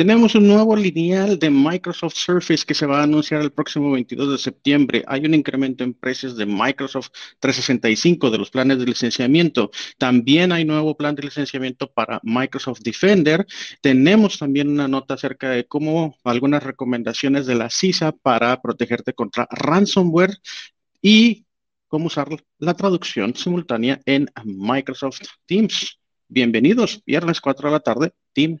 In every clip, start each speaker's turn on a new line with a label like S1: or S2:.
S1: Tenemos un nuevo lineal de Microsoft Surface que se va a anunciar el próximo 22 de septiembre. Hay un incremento en precios de Microsoft 365 de los planes de licenciamiento. También hay nuevo plan de licenciamiento para Microsoft Defender. Tenemos también una nota acerca de cómo algunas recomendaciones de la CISA para protegerte contra ransomware y cómo usar la traducción simultánea en Microsoft Teams. Bienvenidos, viernes 4 de la tarde, Team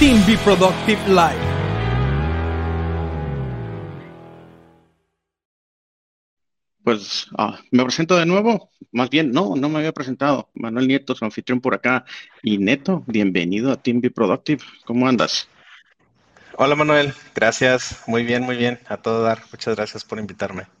S2: Team Be Productive Live.
S1: Pues ah, me presento de nuevo. Más bien, no, no me había presentado. Manuel Nieto, su anfitrión por acá. Y Neto, bienvenido a Team Be Productive. ¿Cómo andas?
S3: Hola Manuel, gracias. Muy bien, muy bien. A todo dar. Muchas gracias por invitarme.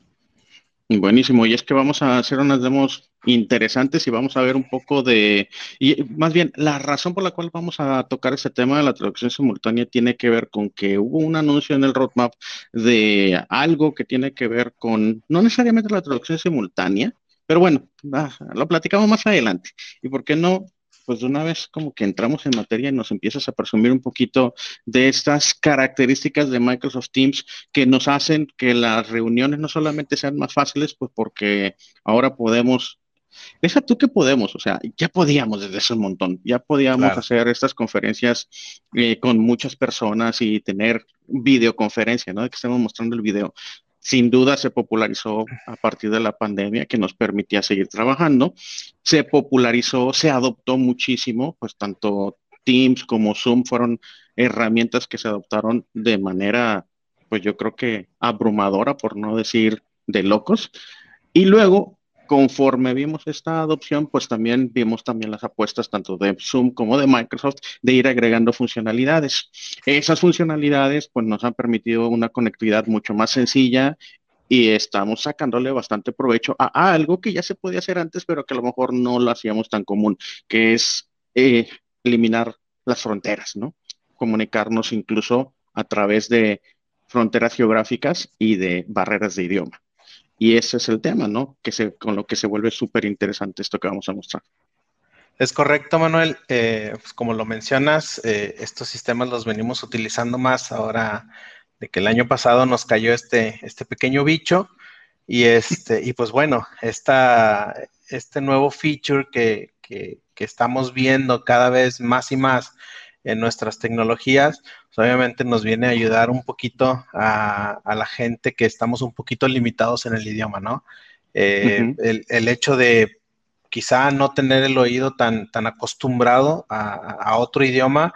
S1: Buenísimo, y es que vamos a hacer unas demos interesantes y vamos a ver un poco de, y más bien, la razón por la cual vamos a tocar ese tema de la traducción simultánea tiene que ver con que hubo un anuncio en el roadmap de algo que tiene que ver con, no necesariamente la traducción simultánea, pero bueno, lo platicamos más adelante. ¿Y por qué no pues de una vez como que entramos en materia y nos empiezas a presumir un poquito de estas características de Microsoft Teams que nos hacen que las reuniones no solamente sean más fáciles, pues porque ahora podemos Deja tú que podemos, o sea, ya podíamos desde ese montón, ya podíamos hacer estas conferencias eh, con muchas personas y tener videoconferencia, ¿no? De que estemos mostrando el video sin duda se popularizó a partir de la pandemia que nos permitía seguir trabajando. Se popularizó, se adoptó muchísimo, pues tanto Teams como Zoom fueron herramientas que se adoptaron de manera, pues yo creo que abrumadora, por no decir de locos. Y luego conforme vimos esta adopción, pues también vimos también las apuestas tanto de Zoom como de Microsoft de ir agregando funcionalidades. Esas funcionalidades pues nos han permitido una conectividad mucho más sencilla y estamos sacándole bastante provecho a, algo que ya se podía hacer antes, pero que a lo mejor no lo hacíamos tan común, que es eh, eliminar las fronteras, ¿no? Comunicarnos incluso a través de fronteras geográficas y de barreras de idioma. Y ese es el tema, ¿no? Que se, con lo que se vuelve súper interesante esto que vamos a mostrar.
S3: Es correcto, Manuel. Eh, pues como lo mencionas, eh, estos sistemas los venimos utilizando más ahora de que el año pasado nos cayó este, este pequeño bicho. Y, este, y pues bueno, esta, este nuevo feature que, que, que estamos viendo cada vez más y más en nuestras tecnologías, pues, obviamente nos viene a ayudar un poquito a, la gente que estamos un poquito limitados en el idioma, ¿no? Eh, el, hecho de quizá no tener el oído tan, tan acostumbrado a, otro idioma,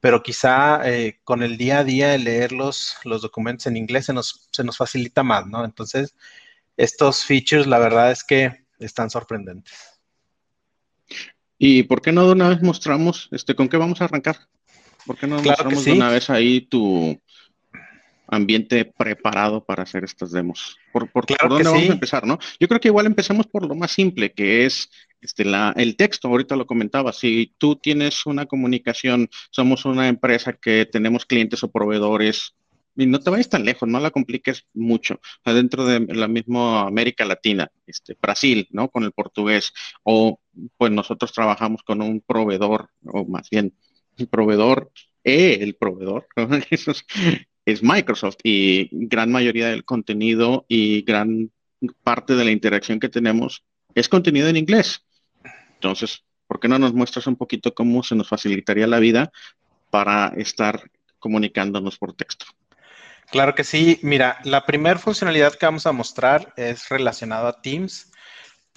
S3: pero quizá eh, con el día a día de leer los, documentos en inglés se nos, se nos facilita más, ¿no? Entonces, estos features, la verdad es que están sorprendentes.
S1: ¿Y por qué no de una vez mostramos, este, con qué vamos a arrancar? ¿Por qué no mostramos de una vez ahí tu ambiente preparado para hacer estas demos? ¿Por, por, dónde vamos a empezar, no? Yo creo que igual empecemos por lo más simple, que es este, la, el texto, ahorita lo comentaba, si tú tienes una comunicación, somos una empresa que tenemos clientes o proveedores, y no te vayas tan lejos, no la compliques mucho. O dentro de la misma América Latina, este, Brasil, ¿no? Con el portugués, o pues nosotros trabajamos con un proveedor, o más bien el proveedor, el proveedor, es, Microsoft y gran mayoría del contenido y gran parte de la interacción que tenemos es contenido en inglés. Entonces, ¿por qué no nos muestras un poquito cómo se nos facilitaría la vida para estar comunicándonos por texto?
S3: Claro que sí. Mira, la primera funcionalidad que vamos a mostrar es relacionada a Teams.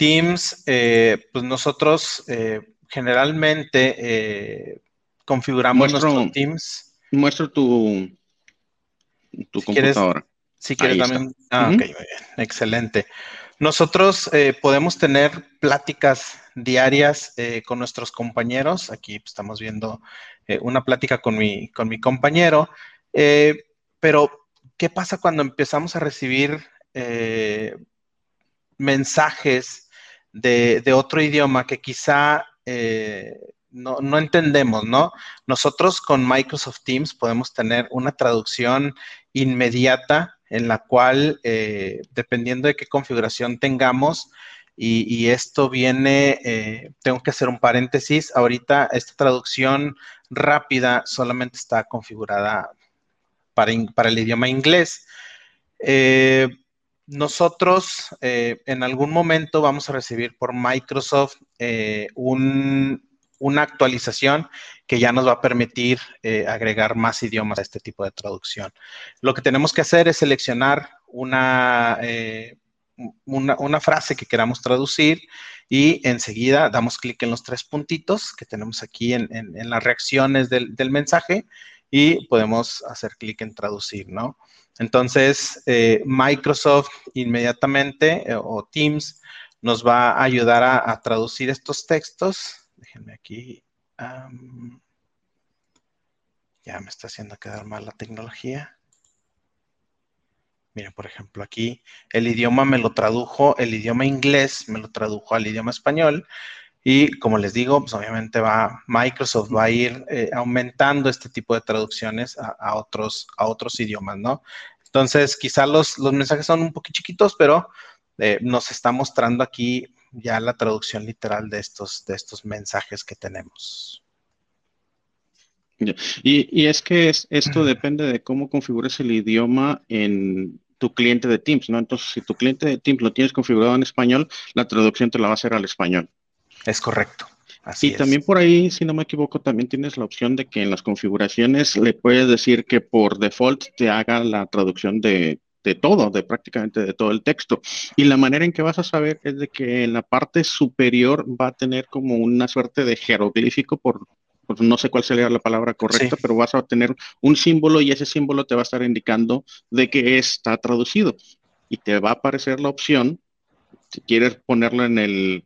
S3: Teams, eh, pues nosotros eh, generalmente configuramos nuestro Teams.
S1: Muestro tu, tu computadora.
S3: si quieres también. Ah, ok, Excelente. Nosotros eh, podemos tener pláticas diarias eh, con nuestros compañeros. Aquí estamos viendo eh, una plática con mi, con mi compañero. pero, ¿qué pasa cuando empezamos a recibir eh, mensajes de, otro idioma que quizá eh, no, entendemos, ¿no? Nosotros con Microsoft Teams podemos tener una traducción inmediata en la cual, eh, dependiendo de qué configuración tengamos, y, esto viene, eh, tengo que hacer un paréntesis, ahorita esta traducción rápida solamente está configurada para, el idioma inglés. Nosotros en algún momento vamos a recibir por Microsoft un, una actualización que ya nos va a permitir eh, agregar más idiomas a este tipo de traducción. Lo que tenemos que hacer es seleccionar una, eh, una, frase que queramos traducir y enseguida damos clic en los tres puntitos que tenemos aquí en, las reacciones del, mensaje y podemos hacer clic en traducir, ¿no? Entonces, eh, Microsoft inmediatamente o Teams nos va a ayudar a traducir estos textos Déjenme aquí. ya me está haciendo quedar mal la tecnología. Miren, por ejemplo, aquí el idioma me lo tradujo, el idioma inglés me lo tradujo al idioma español. Y como les digo, pues obviamente va, Microsoft va a ir eh, aumentando este tipo de traducciones a, otros, a otros idiomas, ¿no? Entonces, quizá los, mensajes son un poquito chiquitos, pero eh, nos está mostrando aquí ya la traducción literal de estos, de estos mensajes que tenemos.
S1: Y, es que esto depende de cómo configures el idioma en tu cliente de Teams, ¿no? Entonces, si tu cliente de Teams lo tienes configurado en español, la traducción te la va a hacer al español.
S3: Es correcto. Así
S1: y también por ahí, si no me equivoco, también tienes la opción de que en las configuraciones le puedes decir que por default te haga la traducción de de todo, de prácticamente de todo el texto. Y la manera en que vas a saber es de que en la parte superior va a tener como una suerte de jeroglífico por, no sé cuál sería la palabra correcta, pero vas a tener un símbolo y ese símbolo te va a estar indicando de que está traducido. Y te va a aparecer la opción, si quieres ponerlo en el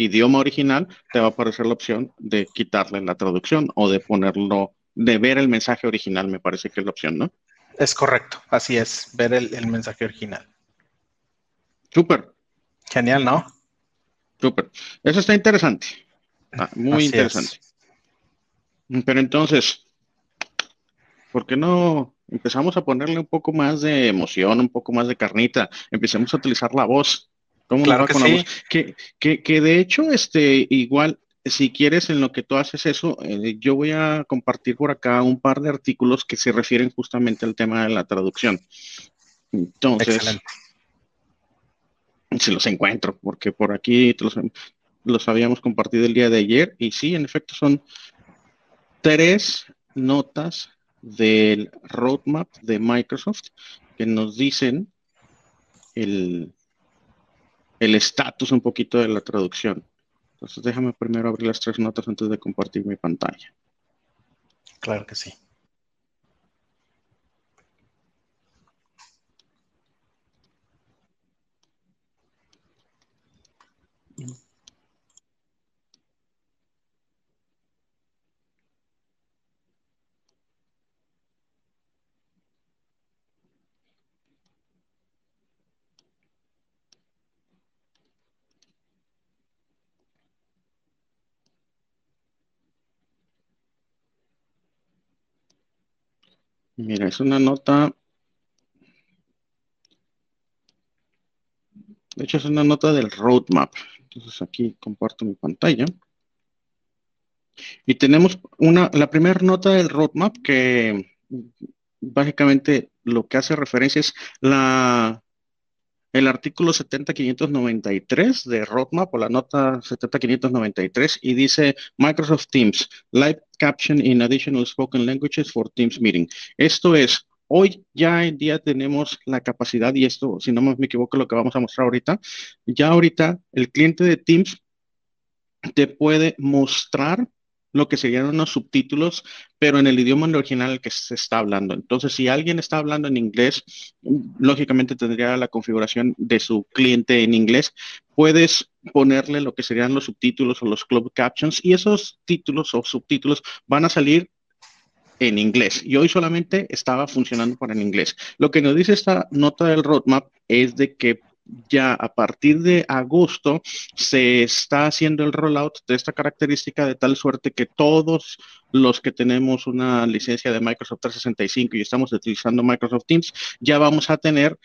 S1: idioma original, te va a aparecer la opción de quitarle la traducción o de ponerlo, de ver el mensaje original, me parece que es la opción, ¿no?
S3: Es correcto, así es, ver el, mensaje original.
S1: Súper.
S3: Genial, ¿no?
S1: Súper. Eso está interesante. Ah, muy interesante. Pero entonces, ¿por qué no empezamos a ponerle un poco más de emoción, un poco más de carnita? Empecemos a utilizar la voz.
S3: ¿Cómo claro que sí.
S1: Que, que, que, de hecho, este, igual, si quieres, en lo que tú haces eso, eh, yo voy a compartir por acá un par de artículos que se refieren justamente al tema de la traducción. Entonces, si los encuentro, porque por aquí los, habíamos compartido el día de ayer y sí, en efecto, son tres notas del roadmap de Microsoft que nos dicen el estatus un poquito de la traducción. Entonces déjame primero abrir las tres notas antes de compartir mi pantalla.
S3: Claro que sí.
S1: Mira, es una nota. De hecho, es una nota del roadmap. Entonces aquí comparto mi pantalla. Y tenemos una, la primera nota del roadmap que básicamente lo que hace referencia es la el artículo 70593 de Roadmap o la nota 70593 y dice Microsoft Teams, Live Caption in Additional Spoken Languages for Teams Meeting. Esto es, hoy ya en día tenemos la capacidad, y esto, si no me equivoco, lo que vamos a mostrar ahorita, ya ahorita el cliente de Teams te puede mostrar lo que serían unos subtítulos, pero en el idioma original que se está hablando. Entonces, si alguien está hablando en inglés, lógicamente tendría la configuración de su cliente en inglés. Puedes ponerle lo que serían los subtítulos o los club captions y esos títulos o subtítulos van a salir en inglés y hoy solamente estaba funcionando para en inglés. Lo que nos dice esta nota del roadmap es de que ya a partir de agosto se está haciendo el rollout de esta característica de tal suerte que todos los que tenemos una licencia de Microsoft 365 y estamos utilizando Microsoft Teams, ya vamos a tener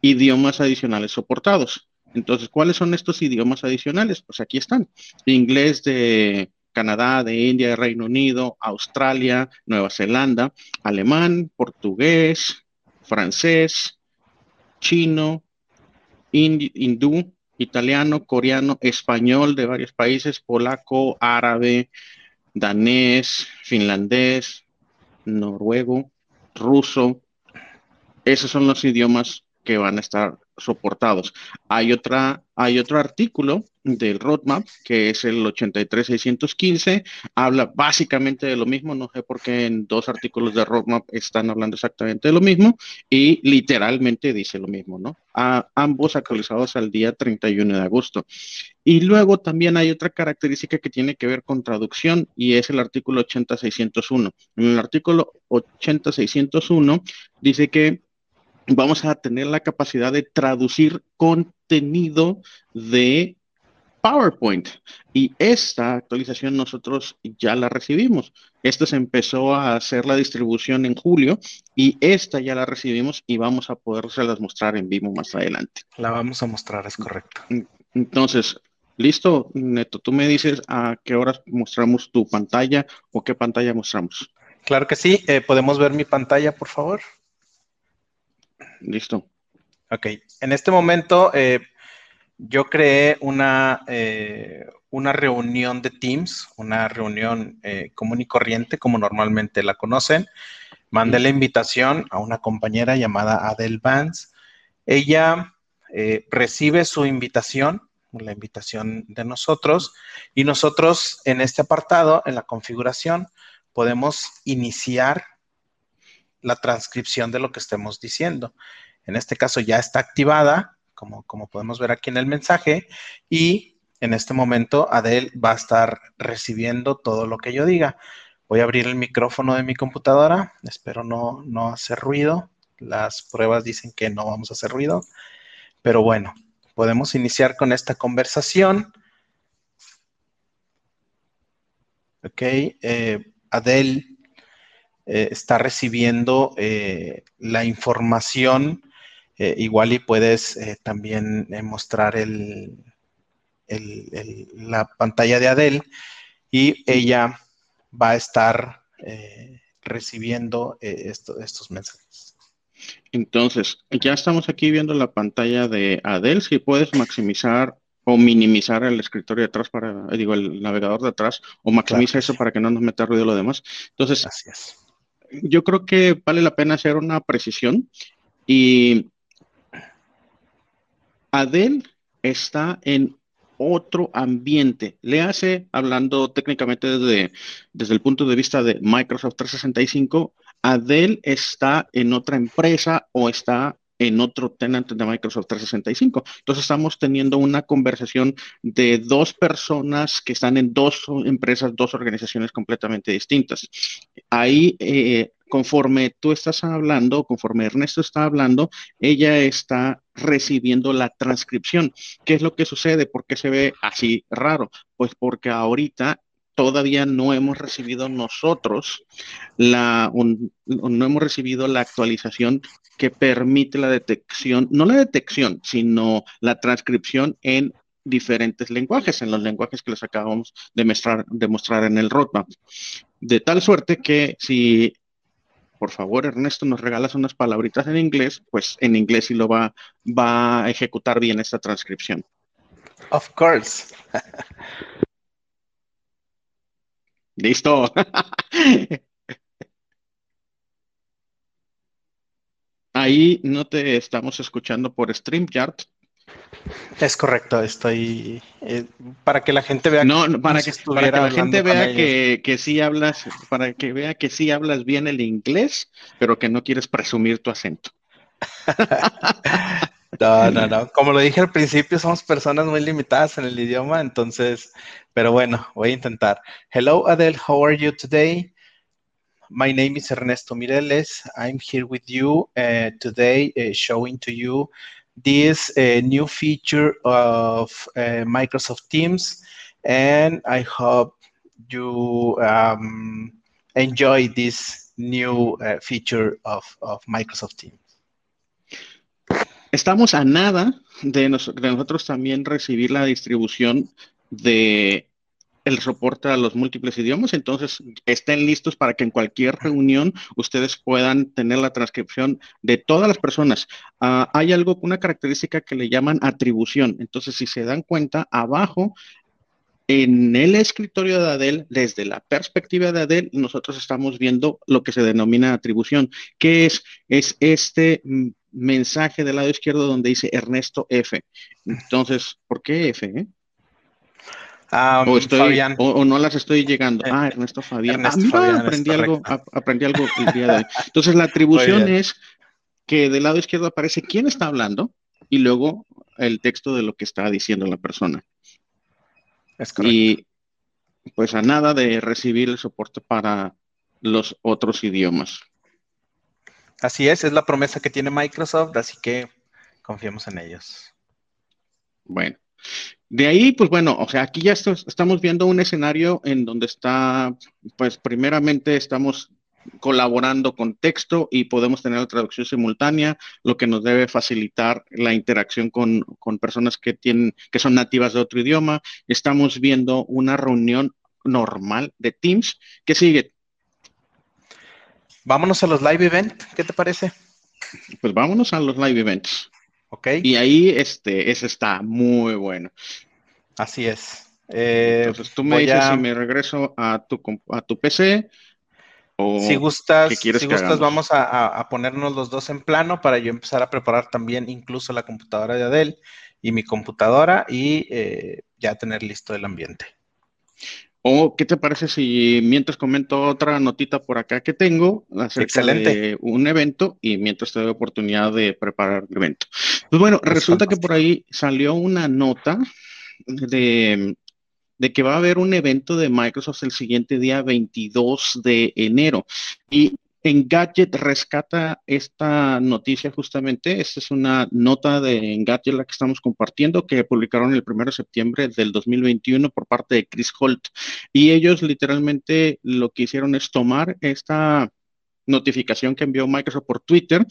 S1: idiomas adicionales soportados. Entonces, ¿cuáles son estos idiomas adicionales? Pues aquí están. Inglés de Canadá, de India, de Reino Unido, Australia, Nueva Zelanda, alemán, portugués, francés, chino, hindú, italiano, coreano, español de varios países, polaco, árabe, danés, finlandés, noruego, ruso. Esos son los idiomas que van a estar soportados. Hay, otra, hay otro artículo del roadmap que es el 83615, habla básicamente de lo mismo, no sé por qué en dos artículos de roadmap están hablando exactamente de lo mismo y literalmente dice lo mismo, ¿no? A, ambos actualizados al día 31 de agosto. Y luego también hay otra característica que tiene que ver con traducción y es el artículo 80601. En el artículo 80601 dice que vamos a tener la capacidad de traducir contenido de PowerPoint. Y esta actualización nosotros ya la recibimos. Esta se empezó a hacer la distribución en julio y esta ya la recibimos y vamos a las mostrar en vivo más adelante.
S3: La vamos a mostrar, es correcto.
S1: Entonces, listo, Neto, tú me dices a qué horas mostramos tu pantalla o qué pantalla mostramos.
S3: Claro que sí, eh, podemos ver mi pantalla, por favor.
S1: Listo.
S3: Ok, en este momento eh, yo creé una, eh, una reunión de Teams, una reunión eh, común y corriente, como normalmente la conocen. Mandé la invitación a una compañera llamada Adele Vance. Ella recibe su invitación, la invitación de nosotros, y nosotros en este apartado, en la configuración, podemos iniciar la transcripción de lo que estemos diciendo. En este caso ya está activada, como, como podemos ver aquí en el mensaje, y en este momento Adel va a estar recibiendo todo lo que yo diga. Voy a abrir el micrófono de mi computadora, espero no, no hacer ruido. Las pruebas dicen que no vamos a hacer ruido, pero bueno, podemos iniciar con esta conversación. Ok, eh, Adel eh, está recibiendo eh, la información, eh, igual y puedes también mostrar el, la pantalla de Adele y ella va a estar recibiendo estos mensajes.
S1: Entonces, ya estamos aquí viendo la pantalla de Adele. Si puedes maximizar o minimizar el escritorio de atrás para, digo, el navegador de atrás, o maximiza eso para que no nos meta ruido lo demás. Entonces, Gracias yo creo que vale la pena hacer una precisión y Adel está en otro ambiente. Le hace, hablando técnicamente desde, desde el punto de vista de Microsoft 365, Adel está en otra empresa o está en otro tenant de Microsoft 365. Entonces estamos teniendo una conversación de dos personas que están en dos empresas, dos organizaciones completamente distintas. Ahí, eh, conforme tú estás hablando, conforme Ernesto está hablando, ella está recibiendo la transcripción. ¿Qué es lo que sucede? ¿Por qué se ve así raro? Pues porque ahorita todavía no hemos recibido nosotros la, no hemos recibido la actualización que permite la detección, no la detección, sino la transcripción en diferentes lenguajes, en los lenguajes que les acabamos de mostrar, de mostrar en el roadmap. De tal suerte que si, por favor, Ernesto, nos regalas unas palabritas en inglés, pues en inglés sí lo va, va a ejecutar bien esta transcripción.
S3: Of course.
S1: Listo. Ahí no te estamos escuchando por StreamYard.
S3: Es correcto, estoy eh, para que la gente vea
S1: no, para, que, para que la gente vea que, que, sí hablas, para que vea que sí hablas bien el inglés, pero que no quieres presumir tu acento.
S3: no, no, no. Como lo dije al principio, somos personas muy limitadas en el idioma, entonces, pero bueno, voy a intentar. Hello Adele, how are you today? my name is Ernesto Mireles. I'm here with you uh, today uh, showing to you this uh, new feature of Microsoft Teams. And I hope you um, enjoy this new feature of, of Microsoft Teams.
S1: Estamos a nada de, nos, de nosotros también recibir la distribución de el soporte a los múltiples idiomas, entonces estén listos para que en cualquier reunión ustedes puedan tener la transcripción de todas las personas. Uh, hay algo, una característica que le llaman atribución, entonces si se dan cuenta, abajo en el escritorio de Adel, desde la perspectiva de Adel, nosotros estamos viendo lo que se denomina atribución, que es, es este mensaje del lado izquierdo donde dice Ernesto F. Entonces, ¿por qué F? Eh? Um, o, estoy, o, o, no las estoy llegando. Ah, Ernesto Fabián. Ernesto ah, mira, Fabián aprendí, algo, a, aprendí algo el día de hoy. Entonces, la atribución es que del lado izquierdo aparece quién está hablando y luego el texto de lo que está diciendo la persona.
S3: Es.
S1: Y pues a nada de recibir el soporte para los otros idiomas.
S3: Así es, es la promesa que tiene Microsoft, así que confiemos en ellos.
S1: Bueno, de ahí, pues bueno, o sea, aquí ya estamos viendo un escenario en donde está, pues primeramente estamos colaborando con texto y podemos tener la traducción simultánea, lo que nos debe facilitar la interacción con, con personas que tienen, que son nativas de otro idioma. Estamos viendo una reunión normal de Teams que sigue.
S3: Vámonos a los live events, ¿qué te parece?
S1: Pues vámonos a los live events.
S3: Ok.
S1: Y ahí este, ese está muy bueno.
S3: Así es. Eh,
S1: Entonces tú me dices a... si me regreso a tu, a tu PC o
S3: si gustas, si gustas vamos a, ponernos los dos en plano para yo empezar a preparar también incluso la computadora de Adel y mi computadora y eh, ya tener listo el ambiente.
S1: O, ¿qué te parece si mientras comento otra notita por acá que tengo acerca
S3: Excelente.
S1: de un evento y mientras te doy oportunidad de preparar el evento? Pues bueno, es resulta fantástico. que por ahí salió una nota de, de, que va a haber un evento de Microsoft el siguiente día 22 de enero. Y Engadget rescata esta noticia justamente. Esta es una nota de Engadget la que estamos compartiendo que publicaron el 1 de septiembre del 2021 por parte de Chris Holt. Y ellos literalmente lo que hicieron es tomar esta notificación que envió Microsoft por Twitter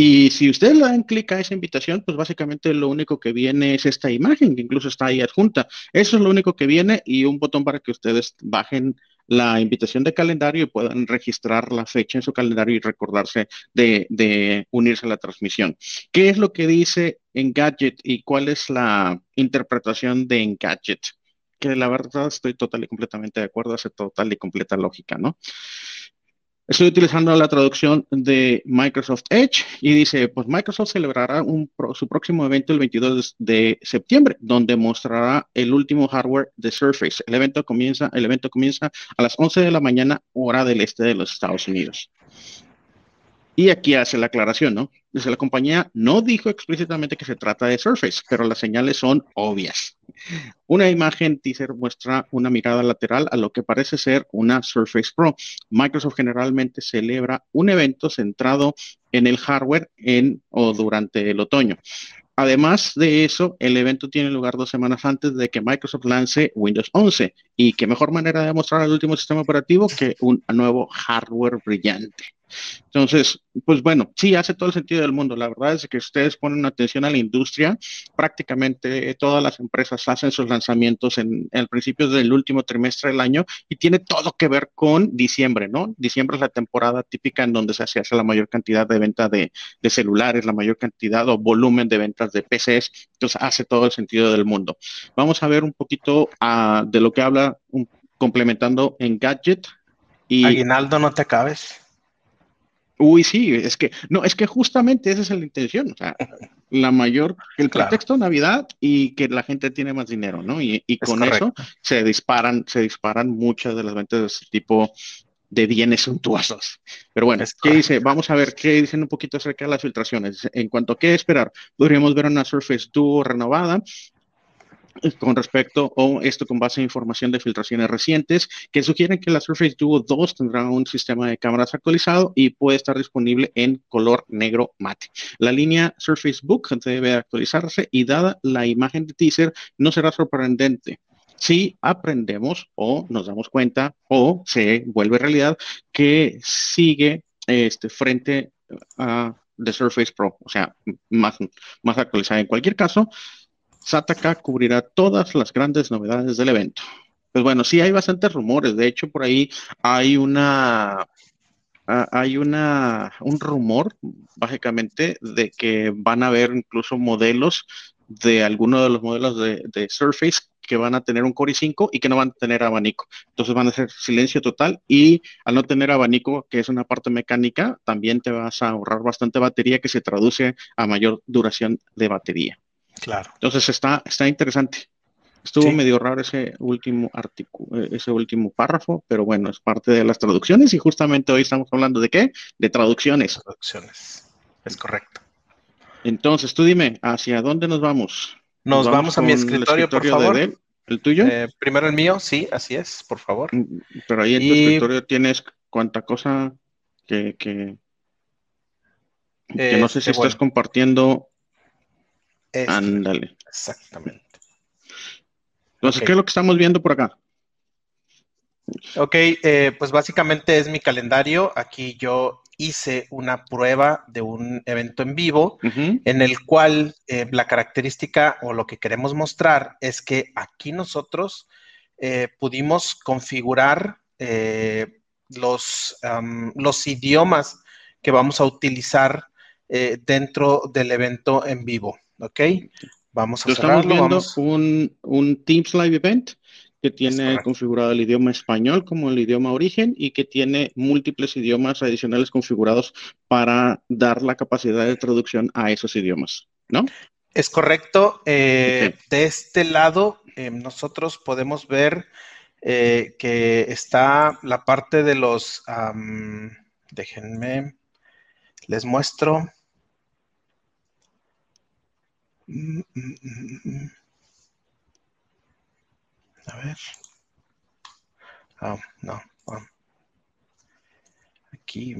S1: y si ustedes le dan clic a esa invitación, pues básicamente lo único que viene es esta imagen, que incluso está ahí adjunta. Eso es lo único que viene y un botón para que ustedes bajen la invitación de calendario y puedan registrar la fecha en su calendario y recordarse de, de unirse a la transmisión. ¿Qué es lo que dice Engadget y cuál es la interpretación de Engadget? Que la verdad estoy total y completamente de acuerdo, hace total y completa lógica, ¿no? Estoy utilizando la traducción de Microsoft Edge y dice, pues Microsoft celebrará su próximo evento el 22 de septiembre, donde mostrará el último hardware de Surface. El evento comienza, el evento comienza a las 11 de la mañana, hora del este de los Estados Unidos. Y aquí hace la aclaración, ¿no? La compañía no dijo explícitamente que se trata de Surface, pero las señales son obvias. Una imagen teaser muestra una mirada lateral a lo que parece ser una Surface Pro. Microsoft generalmente celebra un evento centrado en el hardware en o durante el otoño. Además de eso, el evento tiene lugar dos semanas antes de que Microsoft lance Windows 11. Y qué mejor manera de mostrar el último sistema operativo que un nuevo hardware brillante. Entonces, pues bueno, sí, hace todo el sentido del mundo. La verdad es que ustedes ponen atención a la industria, prácticamente todas las empresas hacen sus lanzamientos en el principio del último trimestre del año y tiene todo que ver con diciembre, ¿no? Diciembre es la temporada típica en donde se hace, la mayor cantidad de venta de, de, celulares, la mayor cantidad o volumen de ventas de PCs, entonces hace todo el sentido del mundo. Vamos a ver un poquito uh, de lo que habla un, complementando en Gadget.
S3: Y, Aguinaldo, no te acabes.
S1: Uy, sí, es que, no, es que justamente esa es la intención, o sea, la mayor, el claro. pretexto Navidad y que la gente tiene más dinero, ¿no? Y, y con correcto. eso se disparan, se disparan muchas de las ventas de este tipo de bienes suntuosos. Pero bueno, es ¿qué dice? Vamos a ver qué dicen un poquito acerca de las filtraciones. En cuanto a qué esperar, podríamos ver una Surface Duo renovada, con respecto o esto con base en información de filtraciones recientes que sugieren que la Surface Duo 2 tendrá un sistema de cámaras actualizado y puede estar disponible en color negro mate. La línea Surface Book debe actualizarse y dada la imagen de teaser no será sorprendente si aprendemos o nos damos cuenta o se vuelve realidad que sigue este, frente a The Surface Pro, o sea, más, más actualizada. En cualquier caso, Sataka cubrirá todas las grandes novedades del evento. Pues bueno, sí hay bastantes rumores. De hecho, por ahí hay una hay una un rumor, básicamente, de que van a haber incluso modelos de algunos de los modelos de, Surface que van a tener un Core i5 y que no van a tener abanico. Entonces van a ser silencio total y al no tener abanico, que es una parte mecánica, también te vas a ahorrar bastante batería que se traduce a mayor duración de batería.
S3: Claro.
S1: Entonces está, está interesante. Estuvo medio raro ese último artículo, eh, ese último párrafo, pero bueno, es parte de las traducciones y justamente hoy estamos hablando de qué? De traducciones.
S3: Traducciones. Es correcto.
S1: Entonces, tú dime, ¿hacia dónde nos vamos?
S3: Nos, vamos, a mi escritorio, por favor.
S1: ¿El tuyo?
S3: Eh, primero el mío, sí, así es, por favor. Mm,
S1: pero ahí en tu escritorio tienes cuánta cosa que, que, no sé si este, estás compartiendo Ándale.
S3: Exactamente.
S1: Entonces, ¿qué es lo que estamos viendo por acá?
S3: Ok, eh, pues básicamente es mi calendario. Aquí yo hice una prueba de un evento en vivo en el cual eh, la característica o lo que queremos mostrar es que aquí nosotros eh, pudimos configurar los, los idiomas que vamos a utilizar dentro del evento en vivo. ¿Ok?
S1: Vamos a Estamos viendo Un, un, Teams Live Event que tiene configurado el idioma español como el idioma origen y que tiene múltiples idiomas adicionales configurados para dar la capacidad de traducción a esos idiomas, ¿no?
S3: Es correcto. Eh, de este lado, eh, nosotros podemos ver eh, que está la parte de los, déjenme, les muestro. A ver. Oh, no. Aquí.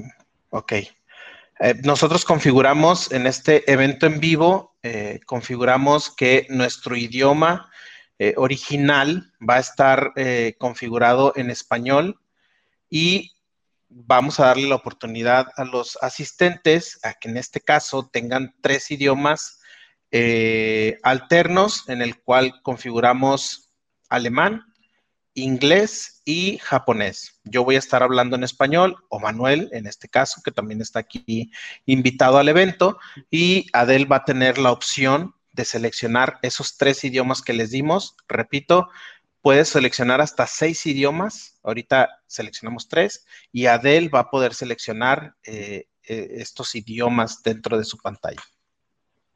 S3: Ok. Eh, nosotros configuramos en este evento en vivo, eh, configuramos que nuestro idioma eh, original va a estar configurado en español y vamos a darle la oportunidad a los asistentes a que en este caso tengan tres idiomas eh, alternos en el cual configuramos alemán, inglés y japonés. Yo voy a estar hablando en español, o Manuel, en este caso, que también está aquí invitado al evento, y Adel va a tener la opción de seleccionar esos tres idiomas que les dimos. Repito, puedes seleccionar hasta seis idiomas. Ahorita seleccionamos tres, y Adel va a poder seleccionar eh, eh, estos idiomas dentro de su pantalla.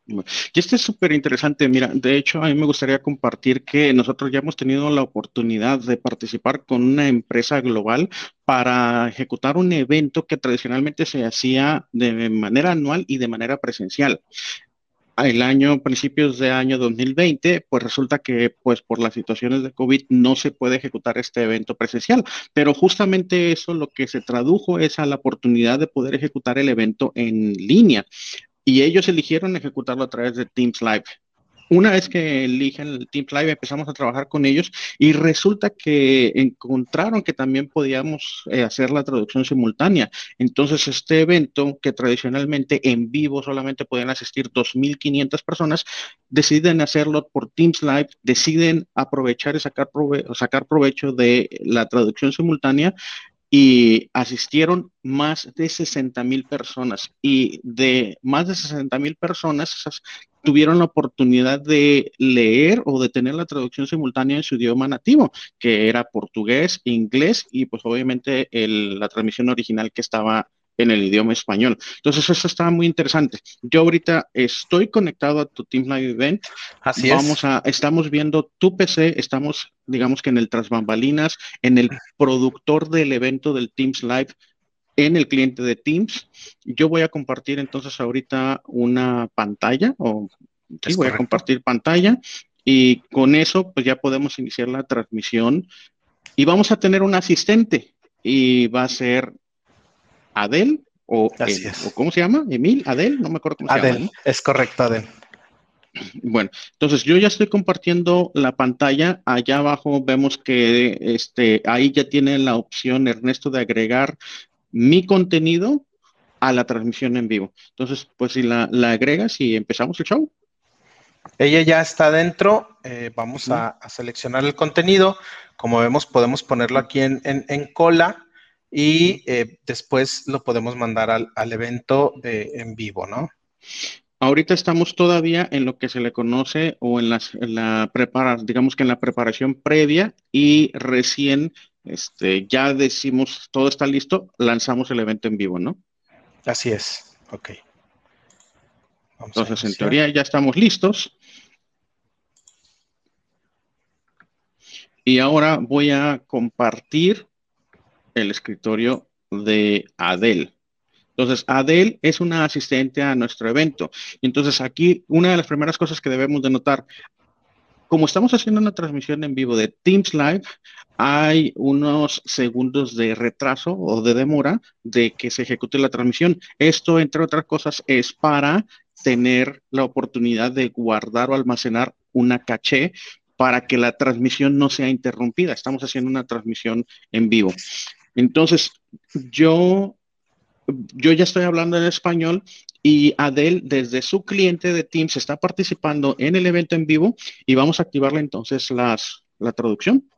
S1: Y este es súper interesante. Mira, de hecho, a mí me gustaría compartir que nosotros ya hemos tenido la oportunidad de participar con una empresa global para ejecutar un evento que tradicionalmente se hacía de manera anual y de manera presencial el año, principios de año 2020, pues resulta que pues por las situaciones de COVID no se puede ejecutar este evento presencial, pero justamente eso lo que se tradujo es a la oportunidad de poder ejecutar el evento en línea y ellos eligieron ejecutarlo a través de Teams Live. Una vez que eligen el Teams Live, empezamos a trabajar con ellos y resulta que encontraron que también podíamos eh, hacer la traducción simultánea. Entonces, este evento, que tradicionalmente en vivo solamente podían asistir 2.500 personas, deciden hacerlo por Teams Live, deciden aprovechar y sacar, sacar provecho de la traducción simultánea y asistieron más de 60 mil personas. Y de más de 60 mil personas tuvieron la oportunidad de leer o de tener la traducción simultánea en su idioma nativo, que era portugués, inglés y pues obviamente la transmisión original que estaba en el idioma español. Entonces, eso está muy interesante. Yo ahorita estoy conectado a tu Team Live Event.
S3: Así
S1: Vamos A, estamos viendo tu PC, estamos, digamos que en el tras bambalinas, en el productor del evento del Teams Live en el cliente de Teams. Yo voy a compartir entonces ahorita una pantalla o sí, voy a compartir pantalla Y con eso, pues ya podemos iniciar la transmisión y vamos a tener un asistente y va a ser Adel o, ¿cómo se llama? Emil, Adel, no me acuerdo cómo se llama.
S3: Adel, es correcto, Adel.
S1: Bueno, entonces yo ya estoy compartiendo la pantalla. Allá abajo vemos que este, ahí ya tiene la opción Ernesto de agregar mi contenido a la transmisión en vivo. Entonces, pues si la, agregas y empezamos el show.
S3: Ella ya está dentro. Eh, vamos a, seleccionar el contenido. Como vemos, podemos ponerlo aquí en, cola y eh, después lo podemos mandar al, evento en vivo, ¿no?
S1: Ahorita estamos todavía en lo que se le conoce o en, la preparación, digamos que en la preparación previa y recién este, ya decimos todo está listo, lanzamos el evento en vivo, ¿no?
S3: Así es, ok.
S1: Entonces, en teoría ya estamos listos. Y ahora voy a compartir el escritorio de Adel. Entonces, Adel es una asistente a nuestro evento. Entonces, aquí una de las primeras cosas que debemos de notar, como estamos haciendo una transmisión en vivo de Teams Live, hay unos segundos de retraso o de demora de que se ejecute la transmisión. Esto, entre otras cosas, es para tener la oportunidad de guardar o almacenar una caché para que la transmisión no sea interrumpida. Estamos haciendo una transmisión en vivo. Entonces, yo yo ya estoy hablando en español y Adel desde su cliente de Teams está participando en el evento en vivo y vamos a activarle entonces las, la traducción.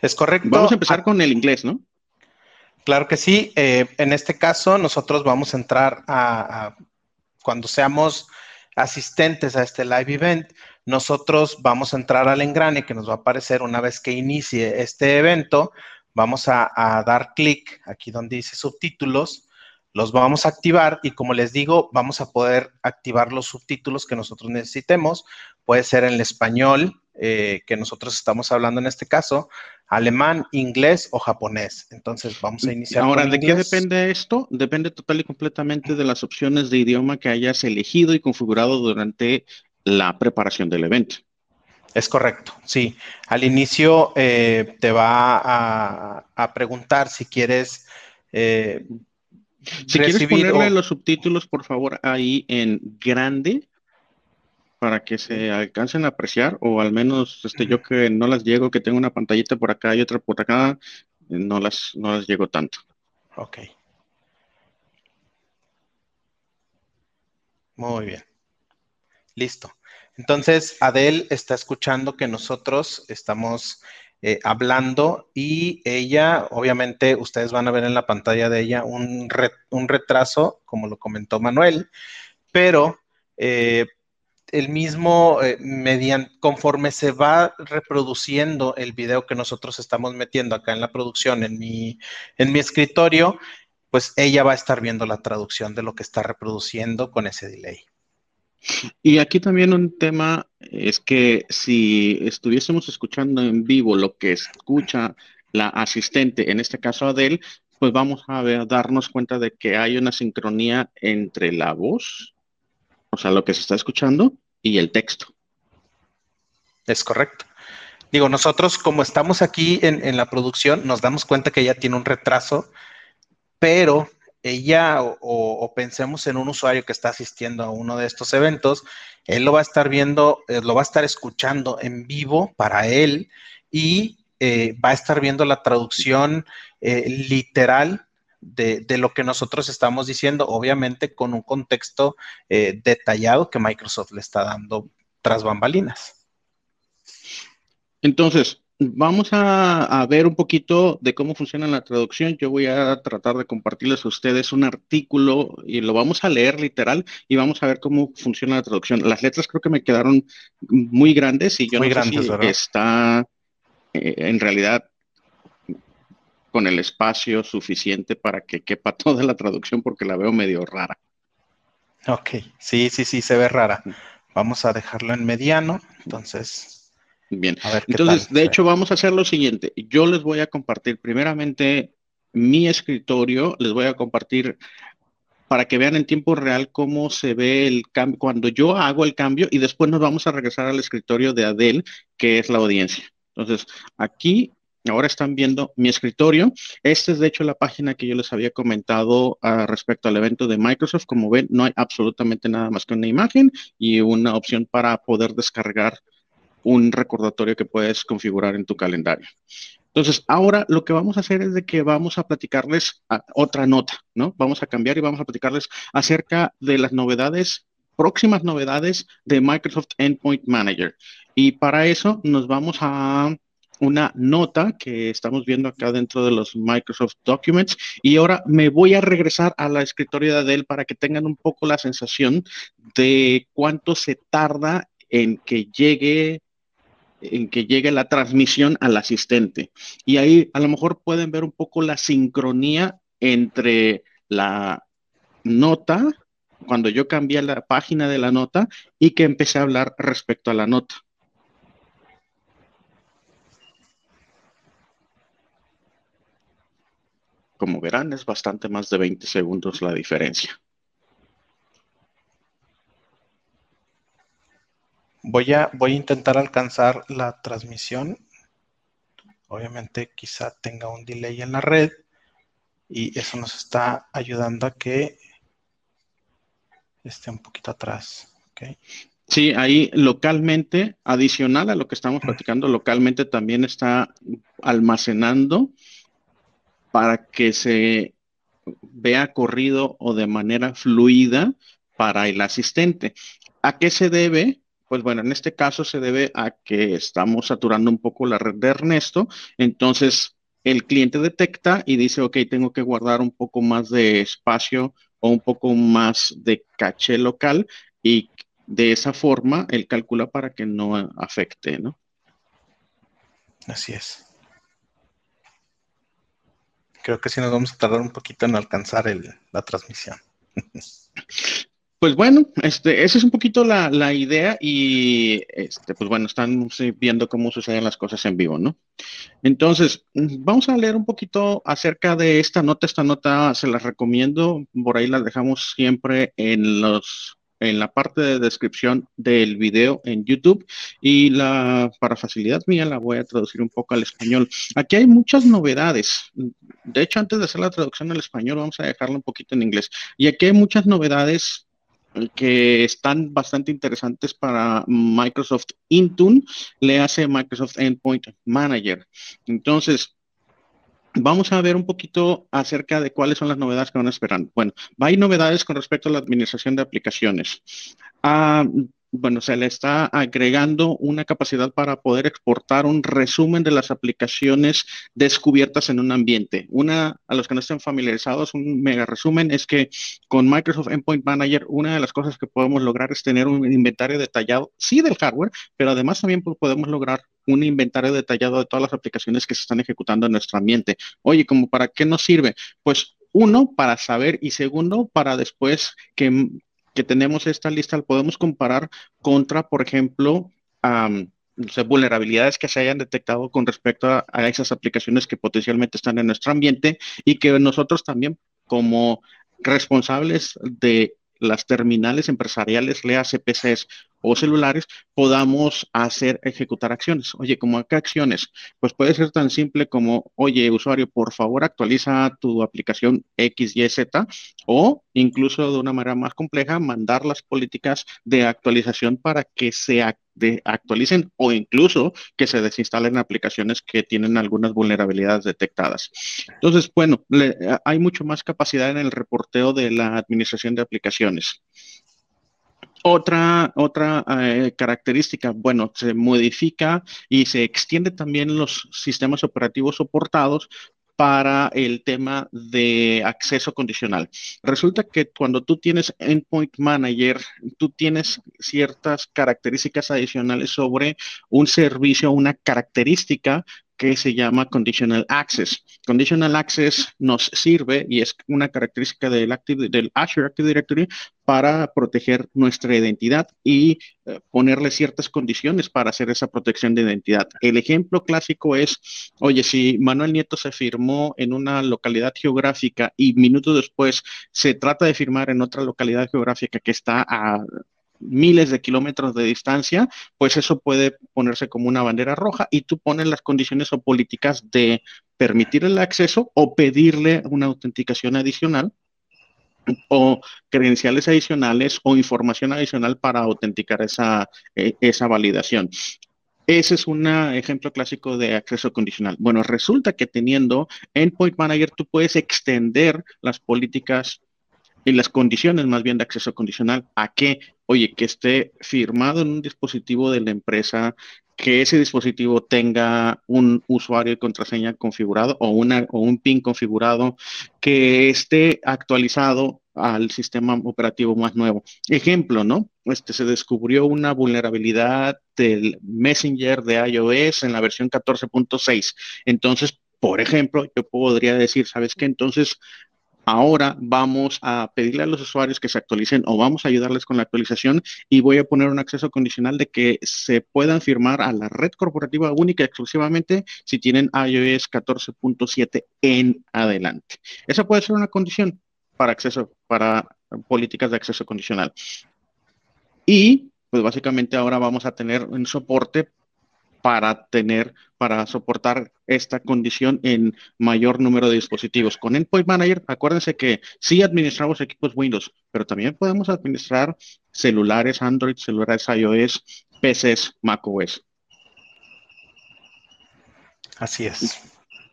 S3: Es correcto.
S1: Vamos a empezar con el inglés, ¿no?
S3: Claro que sí. Eh, en este caso, nosotros vamos a entrar a, cuando seamos asistentes a este live event, nosotros vamos a entrar al engrane que nos va a aparecer una vez que inicie este evento. Vamos a, a dar clic aquí donde dice subtítulos los vamos a activar y como les digo, vamos a poder activar los subtítulos que nosotros necesitemos. Puede ser en el español, eh, que nosotros estamos hablando en este caso, alemán, inglés o japonés. Entonces vamos a iniciar.
S1: Ahora, ¿de qué depende esto? Depende total y completamente de las opciones de idioma que hayas elegido y configurado durante la preparación del evento.
S3: Es correcto, sí. Al inicio eh, te va a, preguntar si quieres eh,
S1: si quieres ponerle los subtítulos, por favor, ahí en grande para que se alcancen a apreciar, o al menos este, yo que no las llego, que tengo una pantallita por acá y otra por acá, no las, no las llego tanto.
S3: Ok. Muy bien. Listo. Entonces, Adel está escuchando que nosotros estamos eh, hablando y ella, obviamente, ustedes van a ver en la pantalla de ella un, un retraso, como lo comentó Manuel, pero eh, el mismo, eh, mediante, conforme se va reproduciendo el video que nosotros estamos metiendo acá en la producción, en mi, en mi escritorio, pues ella va a estar viendo la traducción de lo que está reproduciendo con ese delay.
S1: Y aquí también un tema es que si estuviésemos escuchando en vivo lo que escucha la asistente, en este caso Adele, pues vamos a darnos cuenta de que hay una sincronía entre la voz, o sea, lo que se está escuchando, y el texto.
S3: Es correcto. Digo, nosotros como estamos aquí en, en la producción, nos damos cuenta que ya tiene un retraso, pero ella o, pensemos en un usuario que está asistiendo a uno de estos eventos, él lo va a estar viendo, eh, lo va a estar escuchando en vivo para él y eh, va a estar viendo la traducción eh, literal de, lo que nosotros estamos diciendo, obviamente con un contexto detallado que Microsoft le está dando tras bambalinas.
S1: Entonces, Vamos a, ver un poquito de cómo funciona la traducción. Yo voy a tratar de compartirles a ustedes un artículo y lo vamos a leer literal y vamos a ver cómo funciona la traducción. Las letras creo que me quedaron muy grandes y yo no sé si está eh, en realidad con el espacio suficiente para que quepa toda la traducción porque la veo medio rara.
S3: Ok, sí, sí, sí, se ve rara. Vamos a dejarlo en mediano, entonces
S1: Bien, entonces, de hecho, vamos a hacer lo siguiente. Yo les voy a compartir primeramente mi escritorio, les voy a compartir para que vean en tiempo real cómo se ve el cambio, cuando yo hago el cambio y después nos vamos a regresar al escritorio de Adele, que es la audiencia. Entonces, aquí Ahora están viendo mi escritorio. Esta es de hecho la página que yo les había comentado uh, respecto al evento de Microsoft. Como ven, no hay absolutamente nada más que una imagen y una opción para poder descargar un recordatorio que puedes configurar en tu calendario. Entonces, ahora lo que vamos a hacer es de que vamos a platicarles a otra nota, ¿no? Vamos a cambiar y vamos a platicarles acerca de las novedades, próximas novedades de Microsoft Endpoint Manager. Y para eso nos vamos a una nota que estamos viendo acá dentro de los Microsoft Documents y ahora me voy a regresar a la escritorio de Adele para que tengan un poco la sensación de cuánto se tarda en que llegue en que llegue la transmisión al asistente. Y ahí a lo mejor pueden ver un poco la sincronía entre la nota, cuando yo cambié la página de la nota y que empecé a hablar respecto a la nota. Como verán, es bastante más de 20 segundos la diferencia.
S3: Voy a, voy a intentar alcanzar la transmisión. Obviamente quizá tenga un delay en la red y eso nos está ayudando a que esté un poquito atrás.
S1: Sí, ahí localmente, adicional a lo que estamos platicando, localmente también está almacenando para que se vea corrido o de manera fluida para el asistente. ¿A qué se debe? Pues bueno, en este caso se debe a que estamos saturando un poco la red de Ernesto. Entonces, el cliente detecta y dice, ok, tengo que guardar un poco más de espacio o un poco más de caché local y de esa forma él calcula para que no afecte, ¿no?
S3: Así es creo que sí nos vamos a tardar un poquito en alcanzar la transmisión.
S1: Pues bueno, este, esa es un poquito la, idea y este, pues bueno, están viendo cómo suceden las cosas en vivo, ¿no? Entonces, vamos a leer un poquito acerca de esta nota. Esta nota se las recomiendo, por ahí la dejamos siempre en los en la parte de descripción del video en YouTube y la para facilidad mía la voy a traducir un poco al español. Aquí hay muchas novedades. De hecho, antes de hacer la traducción al español, vamos a dejarlo un poquito en inglés. Y aquí hay muchas novedades que están bastante interesantes para Microsoft Intune, le hace Microsoft Endpoint Manager. Entonces, Vamos a ver un poquito acerca de cuáles son las novedades que van a esperar. Bueno, hay novedades con respecto a la administración de aplicaciones. Ah, bueno, se le está agregando una capacidad para poder exportar un resumen de las aplicaciones descubiertas en un ambiente. Una, a los que no estén familiarizados, un mega resumen es que con Microsoft Endpoint Manager, una de las cosas que podemos lograr es tener un inventario detallado, sí del hardware, pero además también podemos lograr un inventario detallado de todas las aplicaciones que se están ejecutando en nuestro ambiente. Oye, ¿como para qué nos sirve? Pues uno, para saber y segundo, para después que, tenemos esta lista, podemos comparar contra, por ejemplo, vulnerabilidades que se hayan detectado con respecto a, a, esas aplicaciones que potencialmente están en nuestro ambiente y que nosotros también como responsables de las terminales empresariales, lea CPCs o celulares, podamos hacer, ejecutar acciones. Oye, ¿cómo qué acciones? Pues puede ser tan simple como, oye, usuario, por favor, actualiza tu aplicación XYZ o incluso de una manera más compleja, mandar las políticas de actualización para que se actualicen o incluso que se desinstalen aplicaciones que tienen algunas vulnerabilidades detectadas. Entonces, bueno, hay mucho más capacidad en el reporteo de la administración de aplicaciones. Otra, otra eh, característica, bueno, se modifica y se extiende también los sistemas operativos soportados para el tema de acceso condicional. Resulta que cuando tú tienes Endpoint Manager, tú tienes ciertas características adicionales sobre un servicio, una característica que se llama Conditional Access. Conditional Access nos sirve y es una característica del, del Azure Active Directory para proteger nuestra identidad y eh, ponerle ciertas condiciones para hacer esa protección de identidad. El ejemplo clásico es, oye, si Manuel Nieto se firmó en una localidad geográfica y minutos después se trata de firmar en otra localidad geográfica que está a miles de kilómetros de distancia, pues eso puede ponerse como una bandera roja y tú pones las condiciones o políticas de permitir el acceso o pedirle una autenticación adicional o credenciales adicionales o información adicional para autenticar esa, eh, esa validación. Ese es un ejemplo clásico de acceso condicional. Bueno, resulta que teniendo Endpoint Manager tú puedes extender las políticas y las condiciones más bien de acceso condicional a que, oye, que esté firmado en un dispositivo de la empresa, que ese dispositivo tenga un usuario y contraseña configurado o, una, o un PIN configurado, que esté actualizado al sistema operativo más nuevo. Ejemplo, ¿no? Este, se descubrió una vulnerabilidad del Messenger de iOS en la versión 14.6. Entonces, por ejemplo, yo podría decir, ¿sabes qué? Entonces, Ahora vamos a pedirle a los usuarios que se actualicen o vamos a ayudarles con la actualización y voy a poner un acceso condicional de que se puedan firmar a la red corporativa única exclusivamente si tienen iOS 14.7 en adelante. Esa puede ser una condición para acceso, para políticas de acceso condicional. Y pues básicamente ahora vamos a tener un soporte para tener, para soportar esta condición en mayor número de dispositivos. Con Endpoint Manager, acuérdense que sí administramos equipos Windows, pero también podemos administrar celulares Android, celulares iOS, PCs, macOS.
S3: Así es.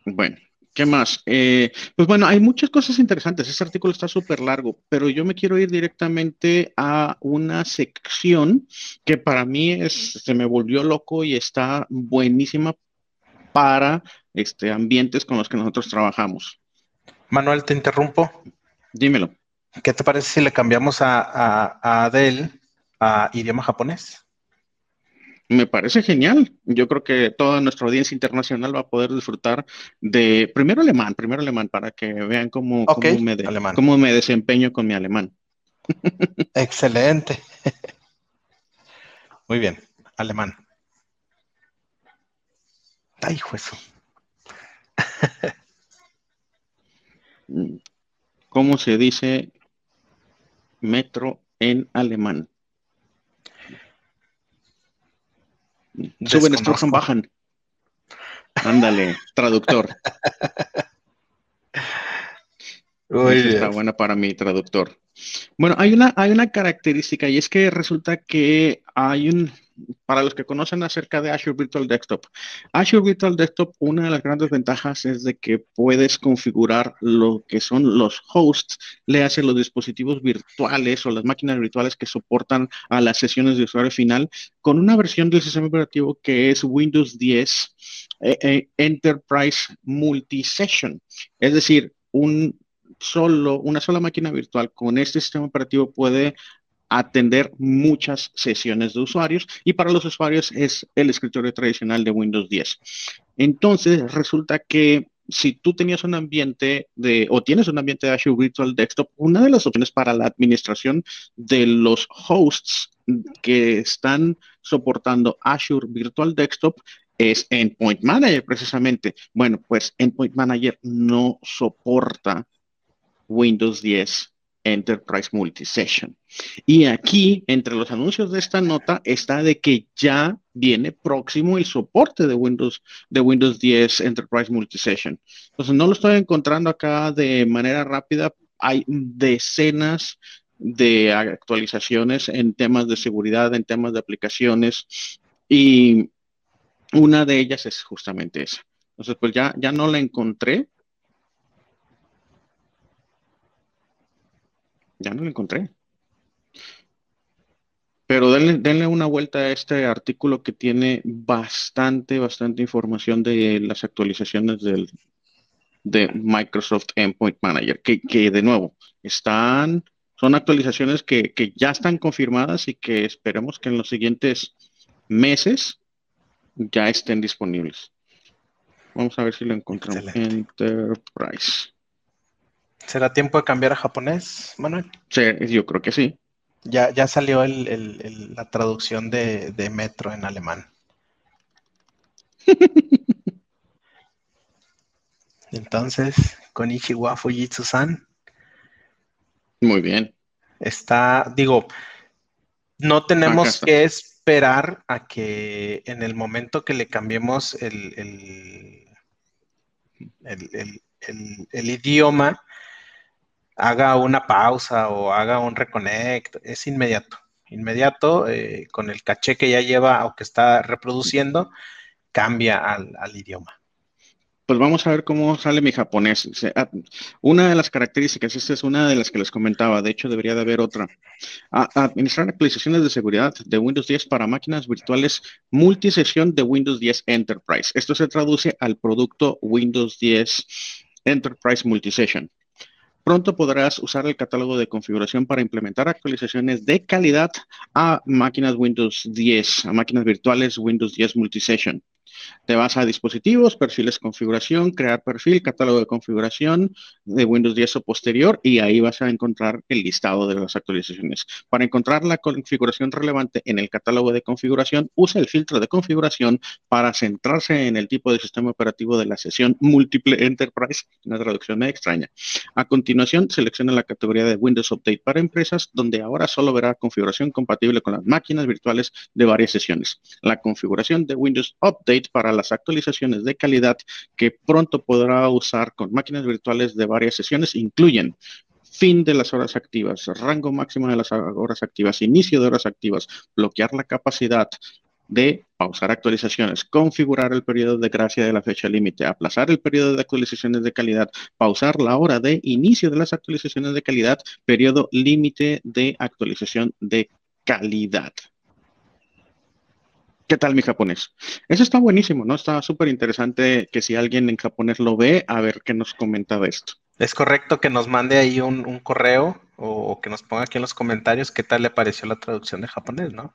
S1: Bueno, ¿Qué más? Eh, pues bueno, hay muchas cosas interesantes. Este artículo está súper largo, pero yo me quiero ir directamente a una sección que para mí es, se me volvió loco y está buenísima para este, ambientes con los que nosotros trabajamos.
S3: Manuel, te interrumpo.
S1: Dímelo.
S3: ¿Qué te parece si le cambiamos a, a, a Adele a idioma japonés?
S1: Me parece genial. Yo creo que toda nuestra audiencia internacional va a poder disfrutar de primero alemán, primero alemán, para que vean cómo, me, cómo me desempeño con mi alemán.
S3: Excelente. Muy bien, alemán. Ay, juez.
S1: ¿Cómo se dice metro en alemán? Suben, estrujan, bajan. Ándale, traductor. está buena para mí, traductor. Bueno, hay una, hay una característica y es que resulta que hay un, para los que conocen acerca de Azure Virtual Desktop, Azure Virtual Desktop, una de las grandes ventajas es de que puedes configurar lo que son los hosts, le hace los dispositivos virtuales o las máquinas virtuales que soportan a las sesiones de usuario final con una versión del sistema operativo que es Windows 10 eh, eh, Enterprise Multi-Session. Es decir, un solo, una sola máquina virtual con este sistema operativo puede atender muchas sesiones de usuarios y para los usuarios es el escritorio tradicional de Windows 10. Entonces, resulta que si tú tenías un ambiente de, o tienes un ambiente de Azure Virtual Desktop, una de las opciones para la administración de los hosts que están soportando Azure Virtual Desktop es Endpoint Manager precisamente. Bueno, pues Endpoint Manager no soporta Windows 10 Enterprise Multisession. Y aquí, entre los anuncios de esta nota, está de que ya viene próximo el soporte de Windows, de Windows 10 Enterprise Multisession. Entonces, no lo estoy encontrando acá de manera rápida. Hay decenas de actualizaciones en temas de seguridad, en temas de aplicaciones, y una de ellas es justamente esa. Entonces, pues ya, ya no la encontré, Ya no lo encontré. Pero denle, una vuelta a este artículo que tiene bastante, bastante información de las actualizaciones del, de Microsoft Endpoint Manager, que, de nuevo están, son actualizaciones que, que, ya están confirmadas y que esperemos que en los siguientes meses ya estén disponibles. Vamos a ver si lo encontramos. Enterprise.
S3: ¿Será tiempo de cambiar a japonés, Manuel?
S1: Sí, yo creo que sí.
S3: Ya, ya salió la traducción de, metro en alemán. Entonces, con Ichiwa Fujitsu-san.
S1: Muy bien.
S3: Está, digo, no tenemos que esperar a que en el momento que le cambiemos el, el, el idioma, haga una pausa o haga un reconnect, es inmediato. Inmediato, eh, con el caché que ya lleva o que está reproduciendo, cambia al, idioma
S1: pues vamos a ver cómo sale mi japonés. Ah, una de las características, esta es una de las que les comentaba, de hecho debería de haber otra. administrar actualizaciones de seguridad de Windows 10 para máquinas virtuales multisesión de Windows 10 Enterprise. Esto se traduce al producto Windows 10 Enterprise Multisession. Pronto podrás usar el catálogo de configuración para implementar actualizaciones de calidad a máquinas Windows 10, a máquinas virtuales Windows 10 Multisession. Te vas a dispositivos, perfiles, configuración, crear perfil, catálogo de configuración de Windows 10 o posterior y ahí vas a encontrar el listado de las actualizaciones. Para encontrar la configuración relevante en el catálogo de configuración, usa el filtro de configuración para centrarse en el tipo de sistema operativo de la sesión múltiple Enterprise, una traducción extraña. A continuación, selecciona la categoría de Windows Update para empresas, donde ahora solo verá configuración compatible con las máquinas virtuales de varias sesiones. La configuración de Windows Update para las actualizaciones de calidad que pronto podrá usar con máquinas virtuales de varias sesiones incluyen fin de las horas activas, rango máximo de las horas activas, inicio de horas activas, bloquear la capacidad de pausar actualizaciones, configurar el periodo de gracia de la fecha límite, aplazar el periodo de actualizaciones de calidad, pausar la hora de inicio de las actualizaciones de calidad, periodo límite de actualización de calidad. ¿Qué tal mi japonés? Eso está buenísimo, ¿no? Está súper interesante que si alguien en japonés lo ve, a ver qué nos comenta de esto.
S3: Es correcto que nos mande ahí un, correo o que nos ponga aquí en los comentarios qué tal le pareció la traducción de japonés, ¿no?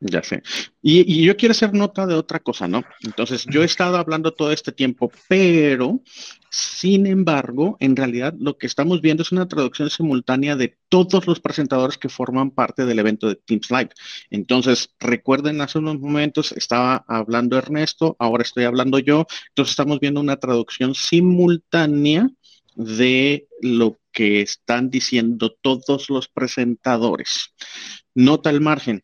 S1: Ya sé. Y, yo quiero hacer nota de otra cosa, ¿no? Entonces, yo he estado hablando todo este tiempo, pero, sin embargo, en realidad lo que estamos viendo es una traducción simultánea de todos los presentadores que forman parte del evento de Teams Live. Entonces, recuerden, hace unos momentos estaba hablando Ernesto, ahora estoy hablando yo. Entonces, estamos viendo una traducción simultánea de lo que están diciendo todos los presentadores. Nota el margen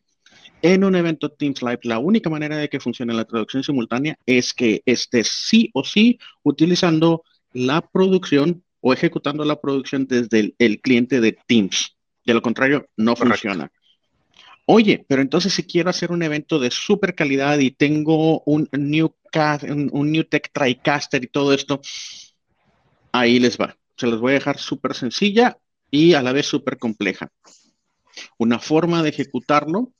S1: en un evento Teams Live, la única manera de que funcione la traducción simultánea es que estés sí o sí utilizando la producción o ejecutando la producción desde el, cliente de Teams. De lo contrario, no funciona. Oye, pero entonces si quiero hacer un evento de super calidad y tengo un New, un, un new Tech TriCaster y todo esto, ahí les va. Se los voy a dejar súper sencilla y a la vez súper compleja. Una forma de ejecutarlo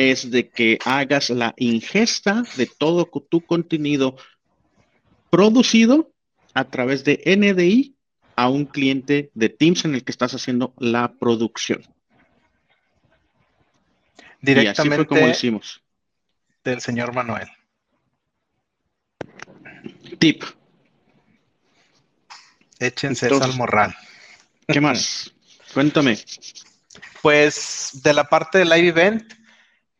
S1: es de que hagas la ingesta de todo tu contenido producido a través de NDI a un cliente de Teams en el que estás haciendo la producción.
S3: Directamente como hicimos. Del señor Manuel.
S1: Tip.
S3: Échense al morral.
S1: ¿Qué más? Cuéntame.
S3: Pues de la parte del live event,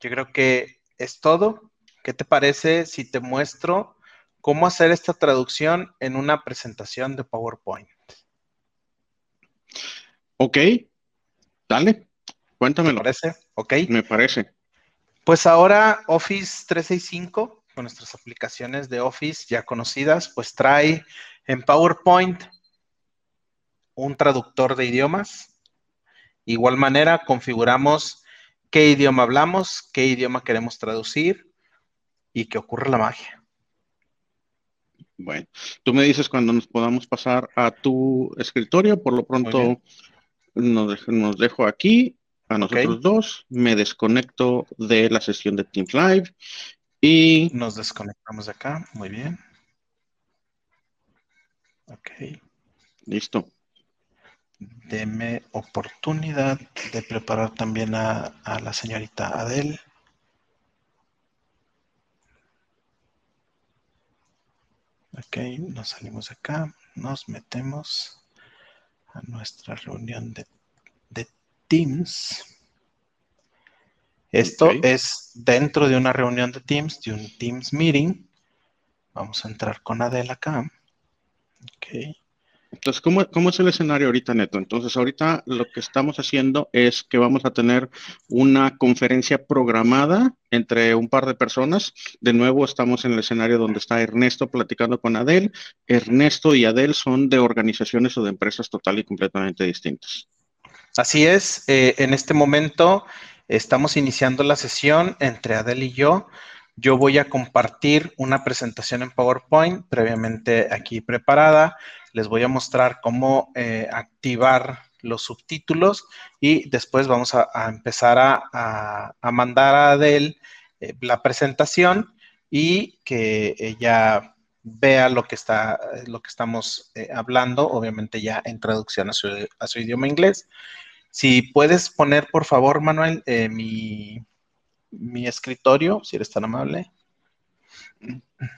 S3: yo creo que es todo. ¿Qué te parece si te muestro cómo hacer esta traducción en una presentación de PowerPoint?
S1: Ok, dale, cuéntamelo.
S3: ¿Me parece? Ok.
S1: Me parece.
S3: Pues ahora Office 365, con nuestras aplicaciones de Office ya conocidas, pues trae en PowerPoint un traductor de idiomas. Igual manera, configuramos qué idioma hablamos, qué idioma queremos traducir y que ocurra la magia.
S1: Bueno, tú me dices cuando nos podamos pasar a tu escritorio, por lo pronto nos, dejo aquí a nosotros dos, me desconecto de la sesión de Teams Live y...
S3: Nos desconectamos de acá, muy bien. Ok.
S1: Listo
S3: deme oportunidad de preparar también a, la señorita Adel. Ok, nos salimos acá, nos metemos a nuestra reunión de, Teams. Esto es dentro de una reunión de Teams, de un Teams meeting. Vamos a entrar con Adel acá. Ok.
S1: Entonces, ¿cómo, ¿cómo, es el escenario ahorita, Neto? Entonces, ahorita lo que estamos haciendo es que vamos a tener una conferencia programada entre un par de personas. De nuevo, estamos en el escenario donde está Ernesto platicando con Adel. Ernesto y Adel son de organizaciones o de empresas total y completamente distintas.
S3: Así es. Eh, en este momento estamos iniciando la sesión entre Adel y yo. Yo voy a compartir una presentación en PowerPoint previamente aquí preparada les voy a mostrar cómo eh, activar los subtítulos y después vamos a, empezar a, mandar a Adele eh, la presentación y que ella vea lo que, está, lo que estamos eh, hablando, obviamente ya en traducción a su, a su, idioma inglés. Si puedes poner, por favor, Manuel, mi, mi escritorio, si eres tan amable.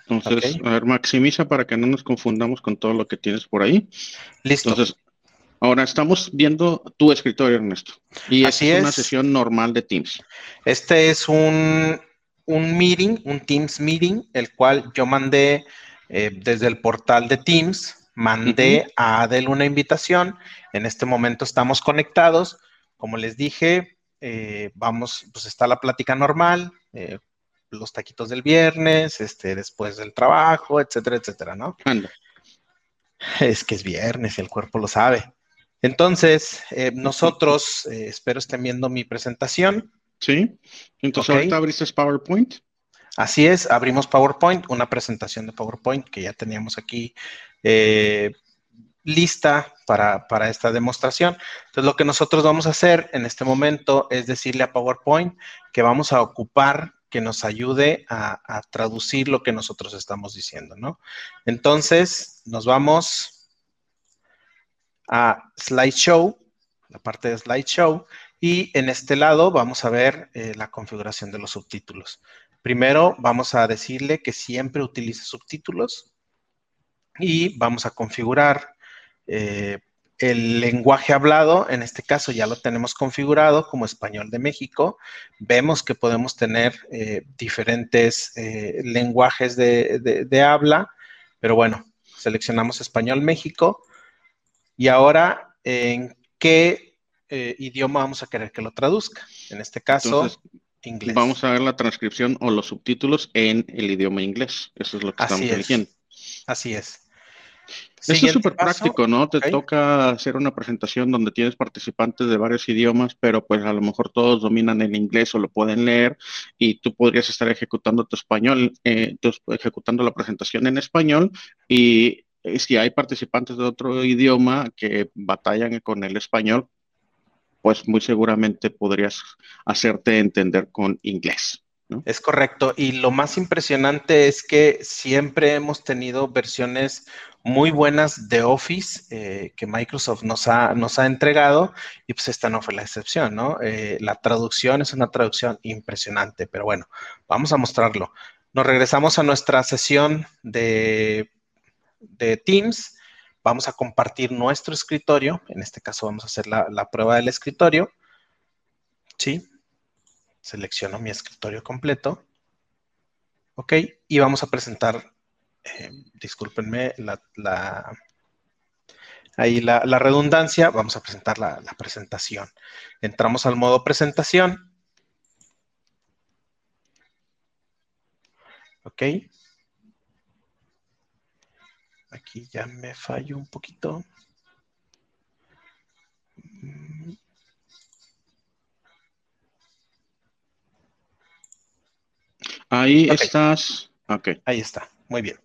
S1: Entonces, a ver, maximiza para que no nos confundamos con todo lo que tienes por ahí.
S3: Listo.
S1: Entonces, ahora estamos viendo tu escritorio, Ernesto. Y Así es, una sesión normal de Teams.
S3: Este es un, un meeting, un Teams meeting, el cual yo mandé eh, desde el portal de Teams, mandé a Adel una invitación. En este momento estamos conectados. Como les dije, eh, vamos, pues está la plática normal, eh, los taquitos del viernes, este, después del trabajo, etcétera, etcétera, ¿no? Es que es viernes y el cuerpo lo sabe. Entonces, eh, nosotros, eh, espero estén viendo mi presentación.
S1: Sí. Entonces, ahorita abriste PowerPoint.
S3: Así es, abrimos PowerPoint, una presentación de PowerPoint que ya teníamos aquí eh, lista para, para, esta demostración. Entonces, lo que nosotros vamos a hacer en este momento es decirle a PowerPoint que vamos a ocupar que nos ayude a, traducir lo que nosotros estamos diciendo, ¿no? Entonces, nos vamos a Slideshow, la parte de Slideshow, y en este lado vamos a ver eh, la configuración de los subtítulos. Primero, vamos a decirle que siempre utilice subtítulos y vamos a configurar eh, el lenguaje hablado, en este caso ya lo tenemos configurado como español de México. Vemos que podemos tener eh, diferentes eh, lenguajes de, habla, pero bueno, seleccionamos español México. Y ahora, ¿en qué eh, idioma vamos a querer que lo traduzca? En este caso, inglés.
S1: Vamos a ver la transcripción o los subtítulos en el idioma inglés. Eso es lo que estamos eligiendo.
S3: Así es.
S1: Eso es súper práctico, ¿no? Te toca hacer una presentación donde tienes participantes de varios idiomas, pero pues a lo mejor todos dominan el inglés o lo pueden leer y tú podrías estar ejecutando tu español, eh, ejecutando la presentación en español y eh, si hay participantes de otro idioma que batallan con el español, pues muy seguramente podrías hacerte entender con inglés.
S3: Es correcto. Y lo más impresionante es que siempre hemos tenido versiones muy buenas de Office eh, que Microsoft nos ha, nos ha entregado y pues esta no fue la excepción, ¿no? Eh, la traducción es una traducción impresionante, pero bueno, vamos a mostrarlo. Nos regresamos a nuestra sesión de, de Teams. Vamos a compartir nuestro escritorio. En este caso vamos a hacer la, la prueba del escritorio. Sí, Selecciono mi escritorio completo. Ok, y vamos a presentar, eh, discúlpenme la, ahí la, redundancia, vamos a presentar la, la presentación. Entramos al modo presentación. Ok. Aquí ya me fallo un poquito.
S1: Ahí estás. Ok.
S3: Ahí está. Muy bien.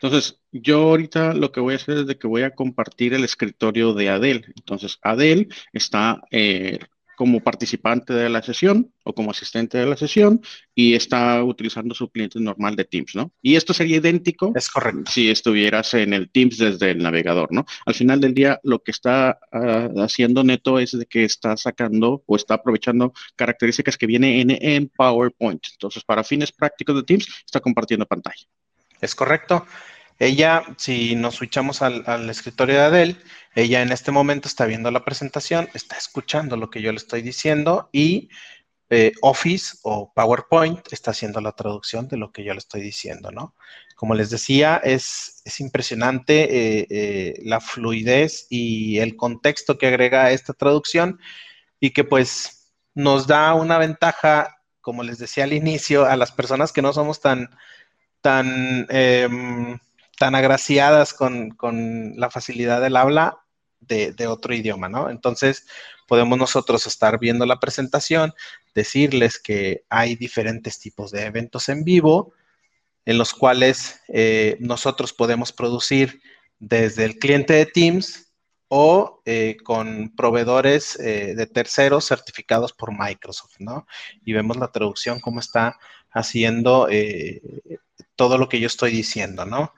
S1: Entonces, yo ahorita lo que voy a hacer es de que voy a compartir el escritorio de Adel. Entonces, Adel está eh, como participante de la sesión o como asistente de la sesión y está utilizando su cliente normal de Teams, ¿no? Y esto sería idéntico
S3: es correcto.
S1: si estuvieras en el Teams desde el navegador, ¿no? Al final del día, lo que está ah, haciendo Neto es de que está sacando o está aprovechando características que vienen en, en PowerPoint. Entonces, para fines prácticos de Teams, está compartiendo pantalla.
S3: Es correcto. Ella, si nos switchamos al, escritorio de Adele, ella en este momento está viendo la presentación, está escuchando lo que yo le estoy diciendo y eh, Office o PowerPoint está haciendo la traducción de lo que yo le estoy diciendo, ¿no? Como les decía, es, es impresionante eh, eh, la fluidez y el contexto que agrega esta traducción y que pues nos da una ventaja, como les decía al inicio, a las personas que no somos tan, tan, em, tan agraciadas con, con, la facilidad del habla de, otro idioma, ¿no? Entonces, podemos nosotros estar viendo la presentación, decirles que hay diferentes tipos de eventos en vivo en los cuales eh, nosotros podemos producir desde el cliente de Teams o eh, con proveedores eh, de terceros certificados por Microsoft, ¿no? Y vemos la traducción, cómo está haciendo todo lo que yo estoy diciendo, ¿no?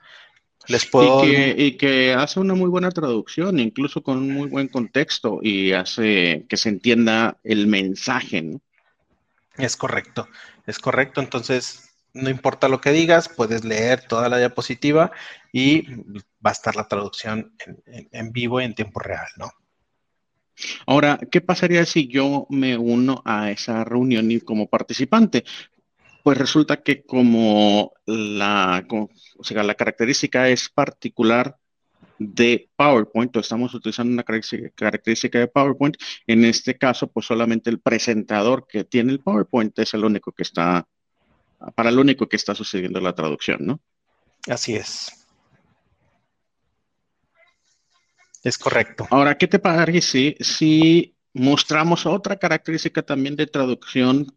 S1: Les puedo... y, que, hace una muy buena traducción, incluso con un muy buen contexto y hace que se entienda el mensaje. ¿no?
S3: Es correcto, es correcto. Entonces, no importa lo que digas, puedes leer toda la diapositiva y va a estar la traducción en, en vivo y en tiempo real, ¿no?
S1: Ahora, ¿qué pasaría si yo me uno a esa reunión y como participante? Pues resulta que como la, o sea, la característica es particular de PowerPoint, o estamos utilizando una característica de PowerPoint, en este caso, pues solamente el presentador que tiene el PowerPoint es el único que está, para el único que está sucediendo la traducción, ¿no?
S3: Así es. Es correcto.
S1: Ahora, ¿qué te parece si mostramos otra característica también de traducción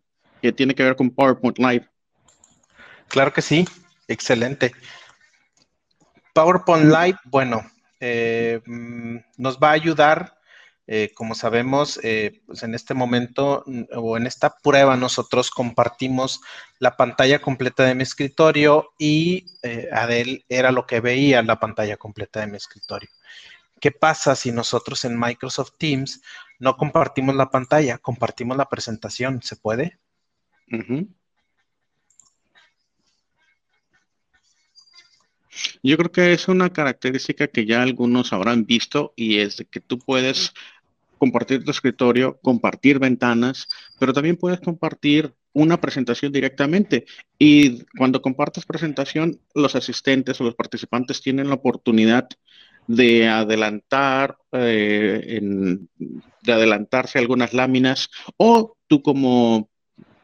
S1: que tiene que ver con PowerPoint Live.
S3: Claro que sí, excelente. PowerPoint Live, bueno, eh, mm, nos va a ayudar, eh, como sabemos, eh, pues en este momento mm, o en esta prueba nosotros compartimos la pantalla completa de mi escritorio y Adel era lo que veía la pantalla completa de mi escritorio. ¿Qué pasa si nosotros en Microsoft Teams no compartimos la pantalla, compartimos la presentación? ¿Se puede?
S1: Yo creo que es una característica que ya algunos habrán visto y es de que tú puedes compartir tu escritorio, compartir ventanas, pero también puedes compartir una presentación directamente. Y cuando compartes presentación, los asistentes o los participantes tienen la oportunidad de adelantar, eh, de adelantarse algunas láminas o tú como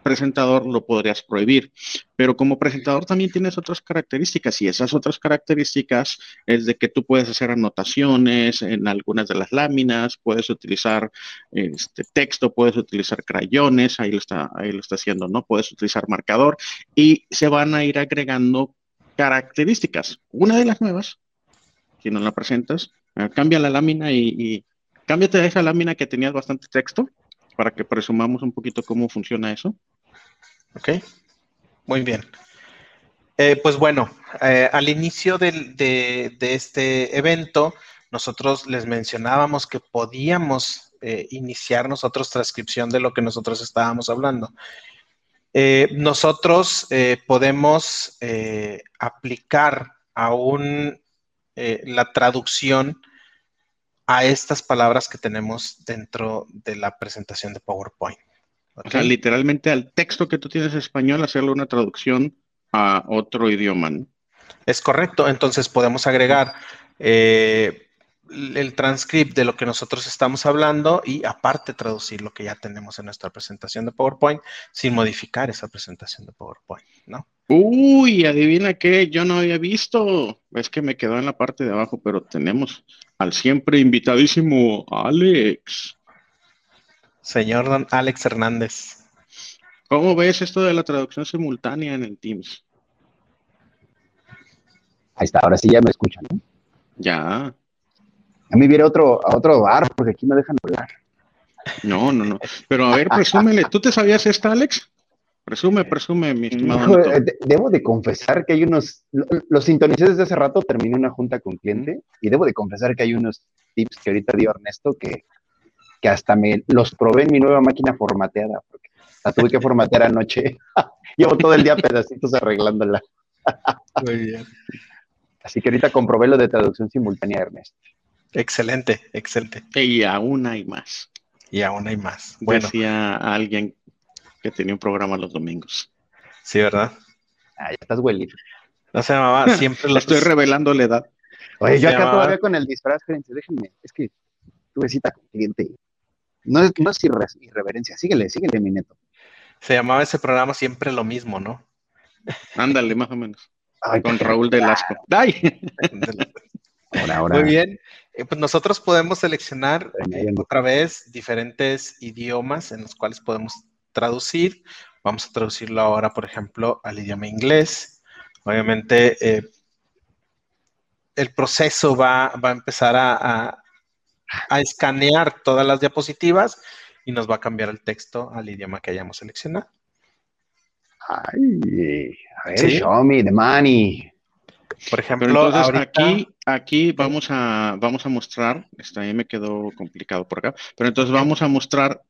S1: presentador lo podrías prohibir. Pero como presentador también tienes otras características y esas otras características es de que tú puedes hacer anotaciones en algunas de las láminas, puedes utilizar este texto, puedes utilizar crayones, ahí lo está, ahí lo está haciendo, ¿no? Puedes utilizar marcador y se van a ir agregando características. Una de las nuevas, si no la presentas, eh, cambia la lámina y, y cámbiate esa lámina que tenías bastante texto para que presumamos un poquito cómo funciona eso.
S3: Ok, muy bien. Eh, pues bueno, eh, al inicio de, este evento, nosotros les mencionábamos que podíamos eh, iniciar nosotros transcripción de lo que nosotros estábamos hablando. nosotros podemos aplicar aún la traducción a estas palabras que tenemos dentro de la presentación de PowerPoint.
S1: O sea, literalmente al texto que tú tienes en español, hacerle una traducción a otro idioma.
S3: Es correcto. Entonces podemos agregar eh, el transcript de lo que nosotros estamos hablando y aparte traducir lo que ya tenemos en nuestra presentación de PowerPoint sin modificar esa presentación de PowerPoint, ¿no?
S1: Uy, adivina qué, yo no había visto. Es que me quedó en la parte de abajo, pero tenemos al siempre invitadísimo Alex.
S3: Señor don Alex Hernández.
S1: ¿Cómo ves esto de la traducción simultánea en el Teams?
S4: Ahí está, ahora sí ya me escuchan, ¿no?
S1: Ya.
S4: A mí viene otro, a otro bar, porque aquí me dejan hablar.
S1: No, no, no. Pero a ver, presúmele. ¿Tú te sabías esta, Alex? Presume, presume, mi estimado.
S4: debo de confesar que hay unos, los sintonicé desde hace rato, terminé una junta con cliente y debo de confesar que hay unos tips que ahorita dio Ernesto que, que hasta me los probé en mi nueva máquina formateada, porque la tuve que formatear anoche. Llevo todo el día pedacitos arreglándola.
S3: Muy bien.
S4: Así que ahorita comprobé lo de traducción simultánea, Ernest.
S3: Excelente, excelente.
S1: Y aún hay más.
S3: Y aún hay más. Bueno.
S1: Decía alguien que tenía un programa los domingos.
S3: Sí, ¿verdad?
S4: Ah, ya estás huele.
S3: No se llamaba siempre
S1: lo Estoy revelando la edad.
S4: Oye, yo acá todavía con el disfraz, déjenme. Es que tuve cita con cliente. No es, no es irreverencia. Síguele, síguele, mi neto.
S3: Se llamaba ese programa siempre lo mismo, ¿no?
S1: Ándale, más o menos. con Raúl Delasco. ¡Ay!
S3: Ahora, ahora. Muy bien. Eh, pues nosotros podemos seleccionar otra vez diferentes idiomas en los cuales podemos traducir. Vamos a traducirlo ahora, por ejemplo, al idioma inglés. Obviamente, eh, el proceso va, a empezar a, escanear todas las diapositivas y nos va a cambiar el texto al idioma que hayamos seleccionado.
S4: Ay, a ver, show me the money.
S1: Por ejemplo, aquí, aquí vamos a, vamos a mostrar, esta ahí me quedó complicado por acá, pero entonces vamos a mostrar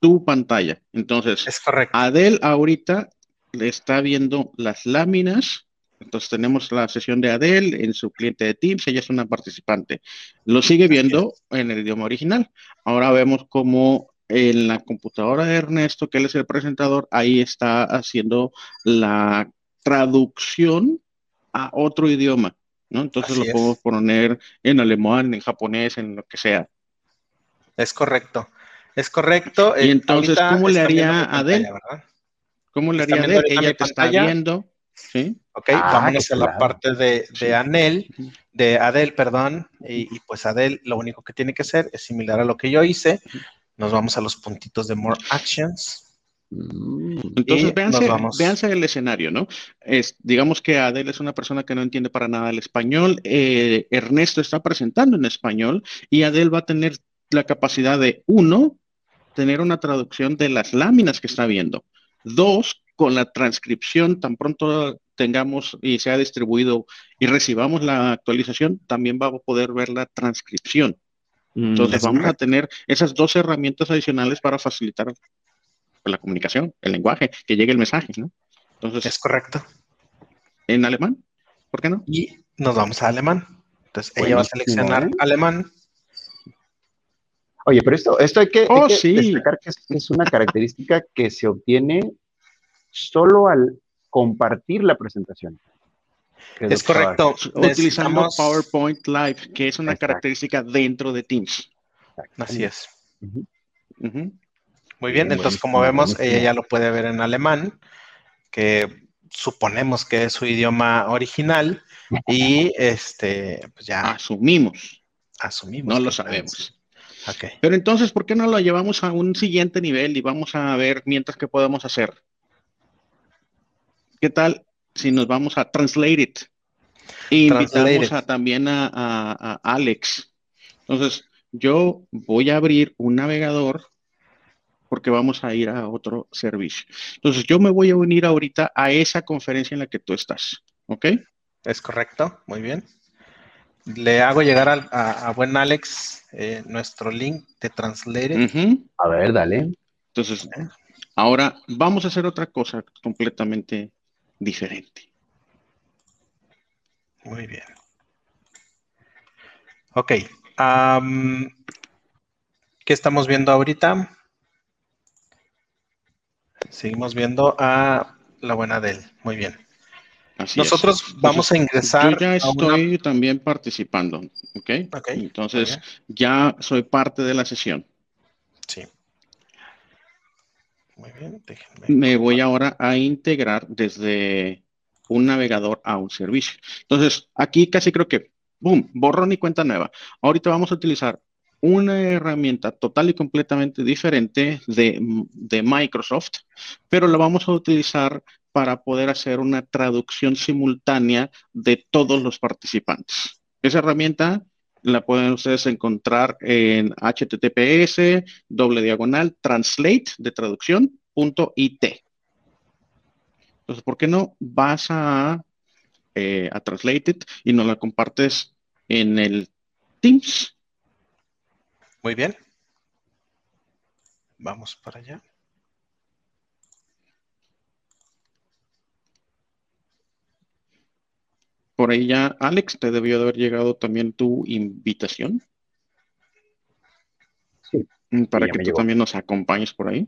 S1: tu pantalla. Entonces,
S3: es correcto.
S1: Adel ahorita le está viendo las láminas. Entonces tenemos la sesión de Adel en su cliente de Teams, ella es una participante. Lo sigue viendo en el idioma original. Ahora vemos cómo en la computadora de Ernesto, que él es el presentador, ahí está haciendo la traducción a otro idioma, ¿no? Entonces lo podemos poner en alemán, en japonés, en lo que sea.
S3: Es correcto. Es correcto.
S1: Y eh, entonces, ¿cómo le haría a Adel? ¿Cómo le haría a Adel? Ella te está viendo. ¿Sí?
S3: Ok, ah, vámonos a la parte de, de Anel, de Adel, perdón, y, pues Adel lo único que tiene que hacer es similar a lo que yo hice. Nos vamos a los puntitos de More Actions.
S1: Mm. Entonces, véanse, el escenario, ¿no? Es, digamos que Adel es una persona que no entiende para nada el español. Eh, Ernesto está presentando en español y Adel va a tener la capacidad de, uno, tener una traducción de las láminas que está viendo. Dos, con la transcripción, tan pronto tengamos y sea distribuido y recibamos la actualización, también va a poder ver la transcripción. Mm, Entonces vamos a tener esas dos herramientas adicionales para facilitar la comunicación, el lenguaje, que llegue el mensaje, ¿no?
S3: Entonces, es correcto.
S1: ¿En alemán? ¿Por qué no?
S3: Y nos vamos a alemán. Entonces ella va a seleccionar alemán
S4: Oye, pero esto, esto hay que, oh, destacar que es, una característica que se obtiene solo al compartir la presentación.
S3: Es correcto.
S1: Utilizando PowerPoint Live, que es una característica dentro de Teams.
S3: Así es. Muy bien, entonces como vemos, ella ya lo puede ver en alemán, que suponemos que es su idioma original, y este, pues ya.
S1: Asumimos.
S3: Asumimos.
S1: No lo sabemos. Pero entonces, ¿por qué no lo llevamos a un siguiente nivel y vamos a ver mientras que podemos hacer? ¿Qué tal si nos vamos a Translate It? Y invitamos también a, Alex. Entonces, yo voy a abrir un navegador porque vamos a ir a otro servicio. Entonces, yo me voy a unir ahorita a esa conferencia en la que tú estás. ¿Ok?
S3: Es correcto, muy bien. Le hago llegar a, buen Alex eh, nuestro link de Translate.
S4: A ver, dale.
S1: Entonces, ahora vamos a hacer otra cosa completamente diferente.
S3: Muy bien. Ok. ¿Qué estamos viendo ahorita? Seguimos viendo a la buena Del. Muy bien. Nosotros vamos a ingresar.
S1: Yo ya estoy también participando, ¿ok? Entonces, ya soy parte de la sesión.
S3: Sí. Muy bien,
S1: déjenme. Me voy ahora a integrar desde un navegador a un servicio. Entonces, aquí casi creo que, boom, borrón y cuenta nueva. Ahorita vamos a utilizar una herramienta total y completamente diferente de, de Microsoft, pero la vamos a utilizar para poder hacer una traducción simultánea de todos los participantes. Esa herramienta la pueden ustedes encontrar en https doble diagonal translate de traducción punto it. Entonces, ¿por qué no vas a, eh, a Translate y nos la compartes en el Teams?
S3: Muy bien. Vamos para allá.
S1: Por ahí ya, Alex, te debió de haber llegado también tu invitación.
S4: Sí.
S1: Mm, Para que tú
S4: llegó.
S1: también nos acompañes por ahí.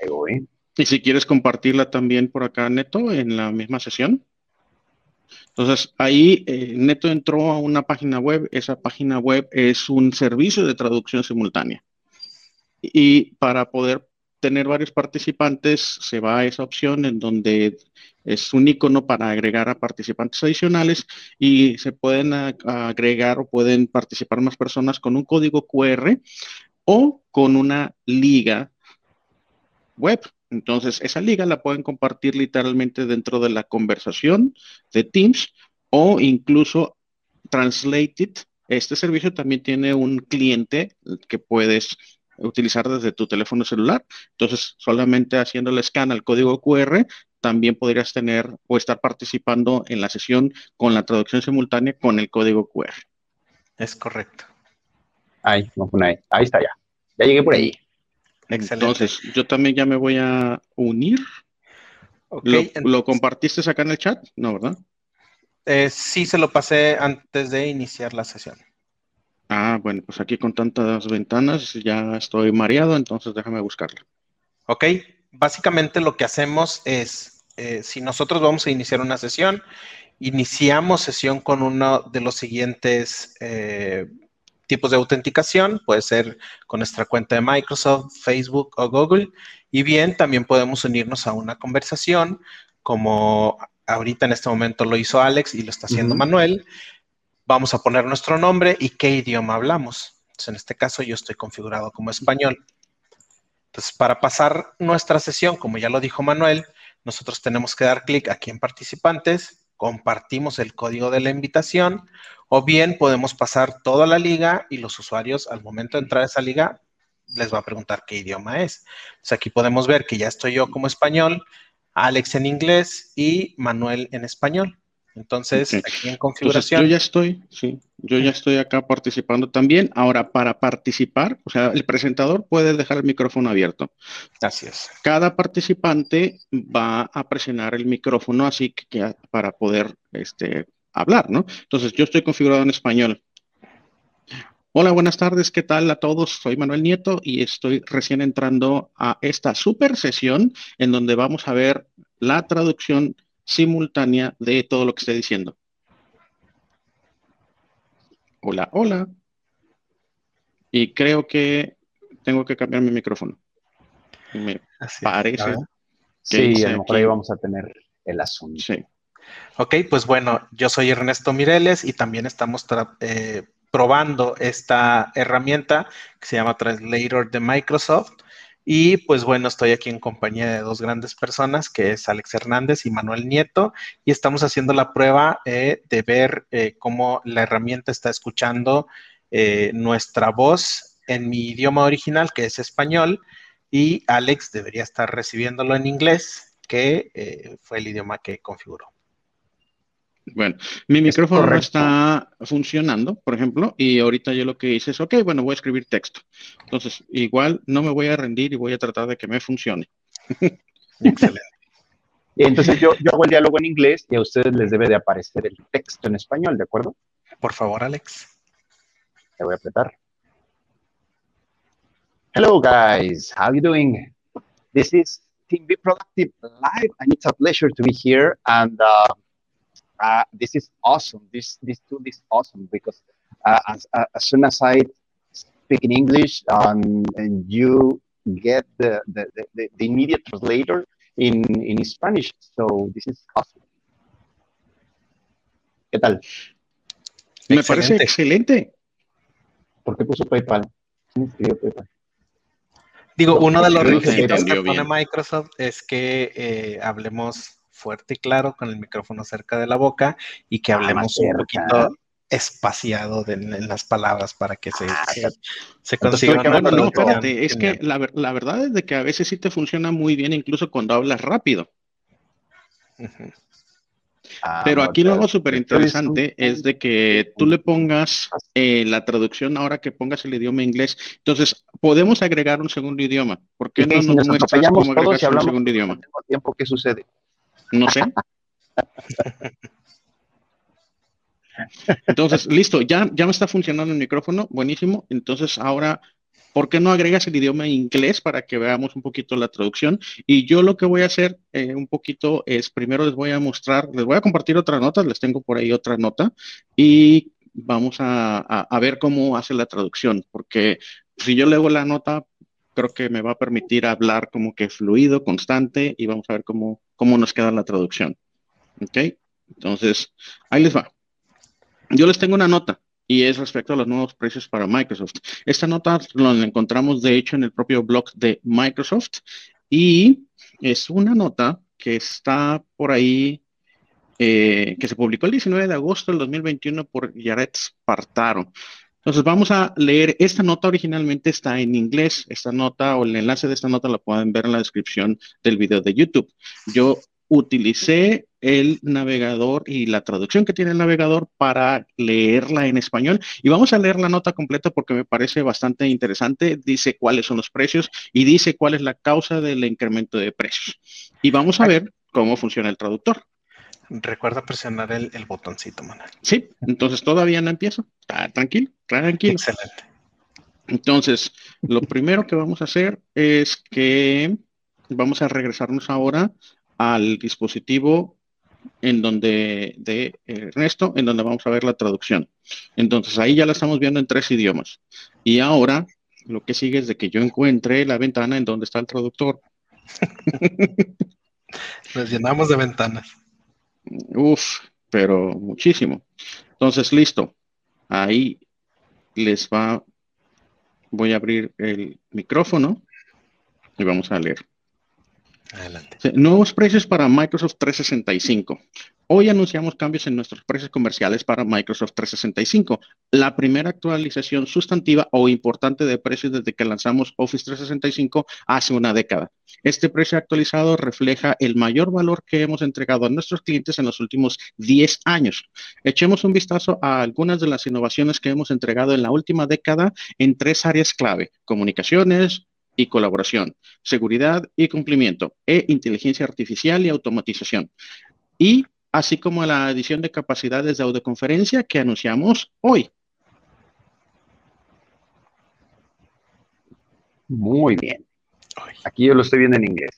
S4: Ahí voy.
S1: Y si quieres compartirla también por acá, Neto, en la misma sesión. Entonces, ahí eh, Neto entró a una página web. Esa página web es un servicio de traducción simultánea. Y para poder tener varios participantes, se va a esa opción en donde es un icono para agregar a participantes adicionales y se pueden agregar o pueden participar más personas con un código QR o con una liga web. Entonces, esa liga la pueden compartir literalmente dentro de la conversación de Teams o incluso Translated. Este servicio también tiene un cliente que puedes utilizar desde tu teléfono celular. Entonces, solamente haciendo el scan al código QR, también podrías tener o estar participando en la sesión con la traducción simultánea con el código QR.
S3: Es correcto.
S4: Ahí, ahí. Ahí está ya. Ya llegué por ahí.
S3: Excelente.
S1: Entonces, yo también ya me voy a unir.
S3: Ok,
S1: ¿Lo,
S3: entonces,
S1: lo compartiste acá en el chat? No, ¿verdad?
S3: eh, sí se lo pasé antes de iniciar la sesión.
S1: Ah, bueno, pues aquí con tantas ventanas ya estoy mareado, entonces déjame buscarla.
S3: Ok, básicamente lo que hacemos es, eh, si nosotros vamos a iniciar una sesión, iniciamos sesión con uno de los siguientes eh, tipos de autenticación, puede ser con nuestra cuenta de Microsoft, Facebook o Google, y bien, también podemos unirnos a una conversación, como ahorita en este momento lo hizo Alex y lo está haciendo. Manuel. Vamos a poner nuestro nombre y qué idioma hablamos. Entonces, en este caso yo estoy configurado como español. Entonces, para pasar nuestra sesión, como ya lo dijo Manuel, nosotros tenemos que dar clic aquí en participantes, compartimos el código de la invitación, o bien podemos pasar toda la liga y los usuarios al momento de entrar a esa liga les va a preguntar qué idioma es. Entonces, aquí podemos ver que ya estoy yo como español, Alex en inglés y Manuel en español. Entonces, aquí en
S1: Entonces,
S3: configuración.
S1: yo ya estoy, sí, yo ya estoy acá participando también. Ahora, para participar, o sea, el presentador puede dejar el micrófono abierto.
S3: Así es.
S1: Cada participante va a presionar el micrófono así que, que para poder este, hablar, ¿no? Entonces, yo estoy configurado en español. Hola, buenas tardes, ¿qué tal a todos? Soy Manuel Nieto y estoy recién entrando a esta super sesión en donde vamos a ver la traducción simultánea de todo lo que estoy diciendo. Hola, hola. Y creo que tengo que cambiar mi micrófono. Me
S3: Así
S1: parece.
S3: Ver.
S4: Sí, a lo mejor ahí vamos a tener el asunto.
S1: Sí.
S3: Ok, pues bueno, yo soy Ernesto Mireles y también estamos eh, probando esta herramienta que se llama Translator de Microsoft. Y pues bueno, estoy aquí en compañía de dos grandes personas, que es Alex Hernández y Manuel Nieto, y estamos haciendo la prueba eh, de ver eh, cómo la herramienta está escuchando eh, nuestra voz en mi idioma original, que es español, y Alex debería estar recibiéndolo en inglés, que fue el idioma que configuró.
S1: Bueno, mi micrófono no está funcionando, por ejemplo, y ahorita yo lo que hice es, ok, bueno, voy a escribir texto. Entonces, igual no me voy a rendir y voy a tratar de que me funcione.
S3: Excelente.
S4: Y entonces yo, yo hago el diálogo en inglés y a ustedes les debe de aparecer el texto en español, ¿de acuerdo?
S3: Por favor, Alex.
S4: Le voy a apretar. Hello guys, how you doing? This is Team Be Productive Live and it's a pleasure to be here and uh, uh, this is awesome. This this tool is awesome because uh, as, uh, as soon as I speak in English um, and you get the, the, the, the immediate translator in, in Spanish. So this is awesome. ¿Qué tal?
S1: Me parece excelente.
S4: ¿Por qué puso PayPal? ¿Quién escribió PayPal?
S3: Digo, uno de los requisitos que pone
S1: bien.
S3: Microsoft es que eh, hablemos fuerte y claro con el micrófono cerca de la boca y que
S4: Ah,
S3: hablemos un poquito espaciado de- en las palabras para que se,
S4: Ah,
S3: se, se consiga
S1: no, espérate, es que la, la verdad es de que a veces sí te funciona muy bien, incluso cuando hablas rápido.
S4: Ah,
S1: Pero aquí lo súper interesante es de que tú le pongas eh, la traducción ahora que pongas el idioma inglés. Entonces, podemos agregar un segundo idioma. ¿Por qué
S4: ¿y qué
S1: no
S4: si
S1: nos
S4: nos
S1: muestras cómo agregas un segundo idioma?
S4: tiempo? ¿Qué sucede?
S1: No sé. Entonces, listo, ya, ya me está funcionando el micrófono, buenísimo. Entonces, ahora, ¿por qué no agregas el idioma inglés para que veamos un poquito la traducción? Y yo lo que voy a hacer eh, un poquito es, primero les voy a mostrar, les voy a compartir otra nota, les tengo por ahí otra nota, y vamos a, a ver cómo hace la traducción, porque si yo leo la nota, creo que me va a permitir hablar como que fluido, constante, y vamos a ver cómo, cómo nos queda la traducción. ¿Ok? Entonces, ahí les va. Yo les tengo una nota y es respecto a los nuevos precios para Microsoft. Esta nota la encontramos de hecho en el propio blog de Microsoft y es una nota que está por ahí, eh, que se publicó el 19 de agosto del 2021 por Jared Spartaro. Entonces vamos a leer, esta nota originalmente está en inglés, esta nota o el enlace de esta nota la pueden ver en la descripción del video de YouTube. Yo utilicé el navegador y la traducción que tiene el navegador para leerla en español. Y vamos a leer la nota completa porque me parece bastante interesante. Dice cuáles son los precios y dice cuál es la causa del incremento de precios. Y vamos a ver cómo funciona el traductor.
S3: Recuerda presionar el, botoncito, Manuel.
S1: Sí, entonces todavía no empiezo. Está tranquilo, tranquilo. Excelente. Entonces, lo primero que vamos a hacer es que vamos a regresarnos ahora al dispositivo en donde de Ernesto, en donde vamos a ver la traducción. Entonces ahí ya la estamos viendo en tres idiomas. Y ahora lo que sigue es de que yo encuentre la ventana en donde está el traductor.
S3: Nos llenamos de ventanas.
S1: Uf, pero muchísimo. Entonces, listo. Ahí les va, voy a abrir el micrófono y vamos a leer.
S3: Adelante.
S1: Nuevos precios para Microsoft 365. Hoy anunciamos cambios en nuestros precios comerciales para Microsoft 365, la primera actualización sustantiva o importante de precios desde que lanzamos Office 365 hace una década. Este precio actualizado refleja el mayor valor que hemos entregado a nuestros clientes en los últimos 10 años. Echemos un vistazo a algunas de las innovaciones que hemos entregado en la última década en tres áreas clave, comunicaciones, y colaboración, seguridad y cumplimiento, e inteligencia artificial y automatización. Y así como la adición de capacidades de audioconferencia que anunciamos hoy.
S4: Muy bien. Aquí yo lo estoy viendo en inglés.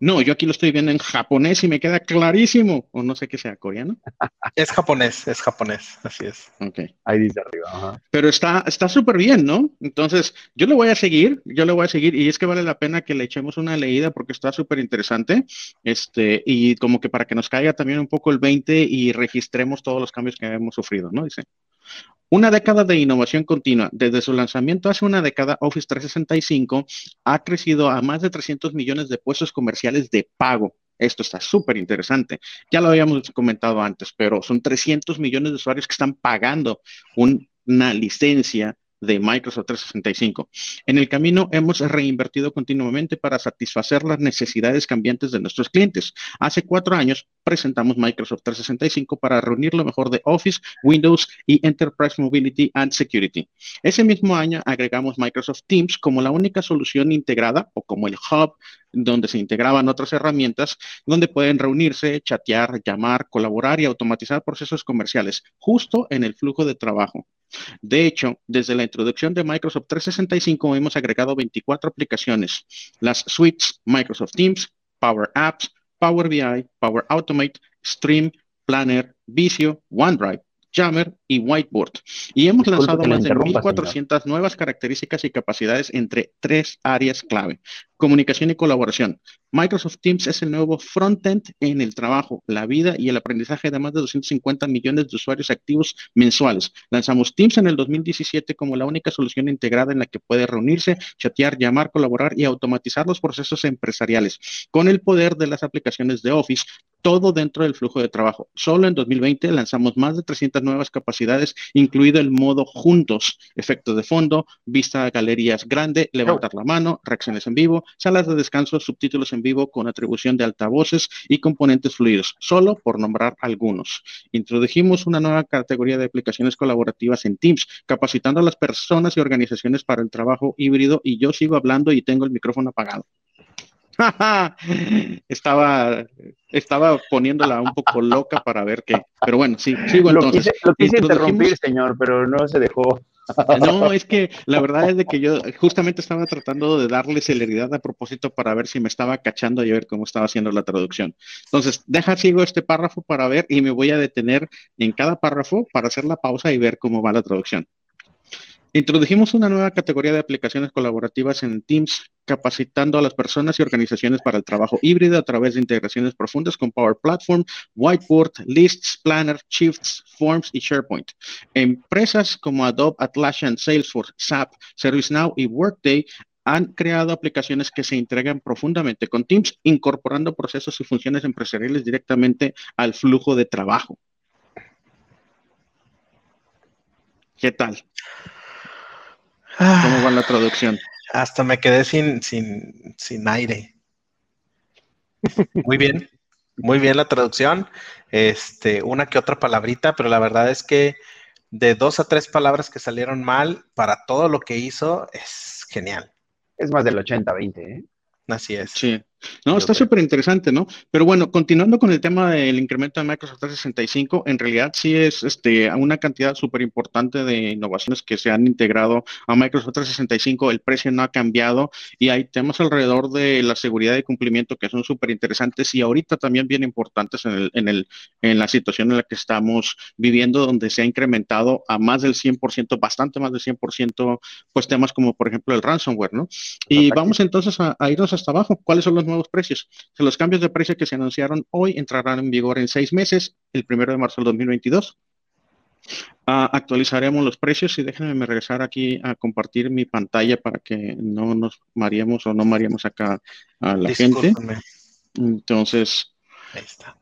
S1: No, yo aquí lo estoy viendo en japonés y me queda clarísimo. O no sé qué sea, coreano.
S3: Es japonés, es japonés, así es.
S1: Ok.
S4: Ahí dice arriba.
S1: Pero está súper bien, ¿no? Entonces, yo le voy a seguir, yo le voy a seguir y es que vale la pena que le echemos una leída porque está súper interesante. Este, y como que para que nos caiga también un poco el 20 y registremos todos los cambios que hemos sufrido, ¿no? Dice. Una década de innovación continua. Desde su lanzamiento hace una década, Office 365 ha crecido a más de 300 millones de puestos comerciales de pago. Esto está súper interesante. Ya lo habíamos comentado antes, pero son 300 millones de usuarios que están pagando una licencia de Microsoft 365. En el camino hemos reinvertido continuamente para satisfacer las necesidades cambiantes de nuestros clientes. Hace cuatro años presentamos Microsoft 365 para reunir lo mejor de Office, Windows y Enterprise Mobility and Security. Ese mismo año agregamos Microsoft Teams como la única solución integrada o como el hub donde se integraban otras herramientas donde pueden reunirse, chatear, llamar, colaborar y automatizar procesos comerciales justo en el flujo de trabajo. De hecho, desde la introducción de Microsoft 365 hemos agregado 24 aplicaciones, las suites Microsoft Teams, Power Apps, Power BI, Power Automate, Stream, Planner, Visio, OneDrive, Jammer y Whiteboard. Y hemos lanzado más de 1.400 nuevas características y capacidades entre tres áreas clave. Comunicación y colaboración. Microsoft Teams es el nuevo frontend en el trabajo, la vida y el aprendizaje de más de 250 millones de usuarios activos mensuales. Lanzamos Teams en el 2017 como la única solución integrada en la que puede reunirse, chatear, llamar, colaborar y automatizar los procesos empresariales con el poder de las aplicaciones de Office, todo dentro del flujo de trabajo. Solo en 2020 lanzamos más de 300 nuevas capacidades, incluido el modo juntos, efectos de fondo, vista a galerías grande, levantar la mano, reacciones en vivo, salas de descanso, subtítulos en vivo con atribución de altavoces y componentes fluidos, solo por nombrar algunos. Introdujimos una nueva categoría de aplicaciones colaborativas en Teams, capacitando a las personas y organizaciones para el trabajo híbrido y yo sigo hablando y tengo el micrófono apagado. estaba, estaba poniéndola un poco loca para ver qué. Pero bueno, sí, sigo entonces.
S4: Lo quise, interrumpir, señor, pero no se dejó.
S1: No, es que la verdad es de que yo justamente estaba tratando de darle celeridad a propósito para ver si me estaba cachando y ver cómo estaba haciendo la traducción. Entonces, deja sigo este párrafo para ver y me voy a detener en cada párrafo para hacer la pausa y ver cómo va la traducción. Introdujimos una nueva categoría de aplicaciones colaborativas en Teams, capacitando a las personas y organizaciones para el trabajo híbrido a través de integraciones profundas con Power Platform, Whiteboard, Lists, Planner, Shifts, Forms y SharePoint. Empresas como Adobe, Atlassian, Salesforce, SAP, ServiceNow y Workday han creado aplicaciones que se integran profundamente con Teams, incorporando procesos y funciones empresariales directamente al flujo de trabajo. ¿Qué tal? ¿Cómo va la traducción?
S3: Hasta me quedé sin, sin, sin aire. Muy bien, muy bien la traducción. Este, una que otra palabrita, pero la verdad es que de dos a tres palabras que salieron mal, para todo lo que hizo, es genial.
S4: Es más del 80-20, ¿eh?
S3: Así es.
S1: Sí. No, está súper interesante, ¿no? Pero bueno, continuando con el tema del incremento de Microsoft 365, en realidad sí es este, una cantidad súper importante de innovaciones que se han integrado a Microsoft 365. El precio no ha cambiado y hay temas alrededor de la seguridad y cumplimiento que son súper interesantes y ahorita también bien importantes en, el, en, el, en la situación en la que estamos viviendo, donde se ha incrementado a más del 100%, bastante más del 100%, pues temas como por ejemplo el ransomware, ¿no? Y vamos entonces a, a irnos hasta abajo. ¿Cuáles son los nuevos precios. Los cambios de precio que se anunciaron hoy entrarán en vigor en seis meses, el primero de marzo del 2022. Ah, actualizaremos los precios y déjenme regresar aquí a compartir mi pantalla para que no nos mareemos o no mareemos acá a la gente. Entonces, ahí está.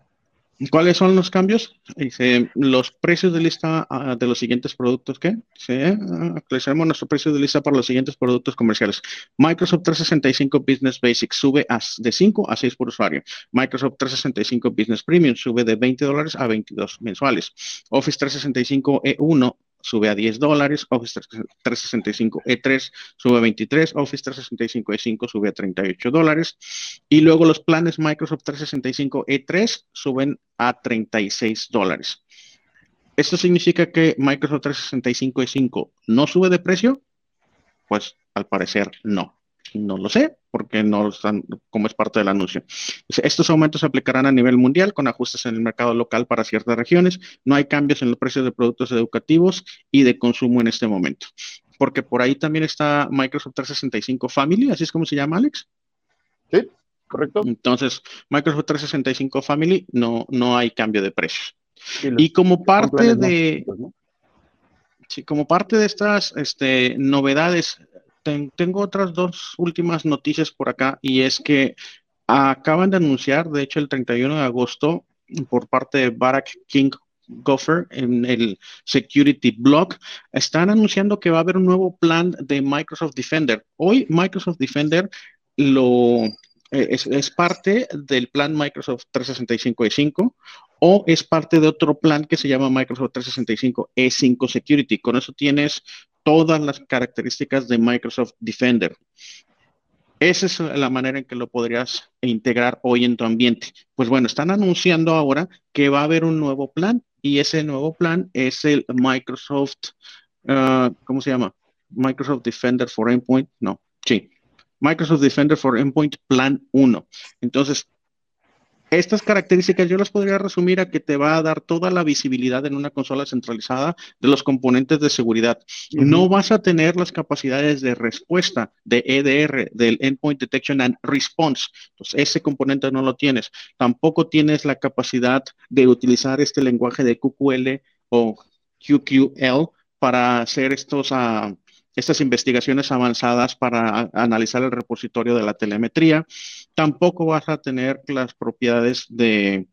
S1: ¿Cuáles son los cambios? Dice, los precios de lista ah, de los siguientes productos, ¿qué? Sí, ah, actualizaremos nuestro precio de lista para los siguientes productos comerciales. Microsoft 365 Business Basic sube de 5 a 6 por usuario. Microsoft 365 Business Premium sube de 20 dólares a 22 mensuales. Office 365 E1 sube a 10 dólares, Office 365 E3 sube a 23, Office 365 E5 sube a 38 dólares y luego los planes Microsoft 365 E3 suben a 36 dólares. ¿Esto significa que Microsoft 365 E5 no sube de precio? Pues al parecer no. No lo sé, porque no están, como es parte del anuncio. Estos aumentos se aplicarán a nivel mundial con ajustes en el mercado local para ciertas regiones. No hay cambios en los precios de productos educativos y de consumo en este momento. Porque por ahí también está Microsoft 365 Family, así es como se llama, Alex.
S4: Sí, correcto.
S1: Entonces, Microsoft 365 Family no, no hay cambio de precios. y como parte de... Sí, como parte de estas este, novedades tengo otras dos últimas noticias por acá y es que acaban de anunciar, de hecho el 31 de agosto, por parte de Barack King Gopher en el Security Blog, están anunciando que va a haber un nuevo plan de Microsoft Defender. Hoy Microsoft Defender lo es, es, parte del plan Microsoft 365 E5 o es parte de otro plan que se llama Microsoft 365 E5 Security. Con eso tienes todas las características de Microsoft Defender. Esa es la manera en que lo podrías integrar hoy en tu ambiente. Pues bueno, están anunciando ahora que va a haber un nuevo plan y ese nuevo plan es el Microsoft, uh, ¿cómo se llama? Microsoft Defender for Endpoint, no, sí, Microsoft Defender for Endpoint Plan 1. Entonces, estas características yo las podría resumir a que te va a dar toda la visibilidad en una consola centralizada de los componentes de seguridad. No vas a tener las capacidades de respuesta de EDR, del Endpoint Detection and Response. Entonces, ese componente no lo tienes. Tampoco tienes la capacidad de utilizar este lenguaje de QQL o QQL para hacer estos... Uh, estas investigaciones avanzadas para analizar el repositorio de la telemetría. Tampoco vas a tener las propiedades de,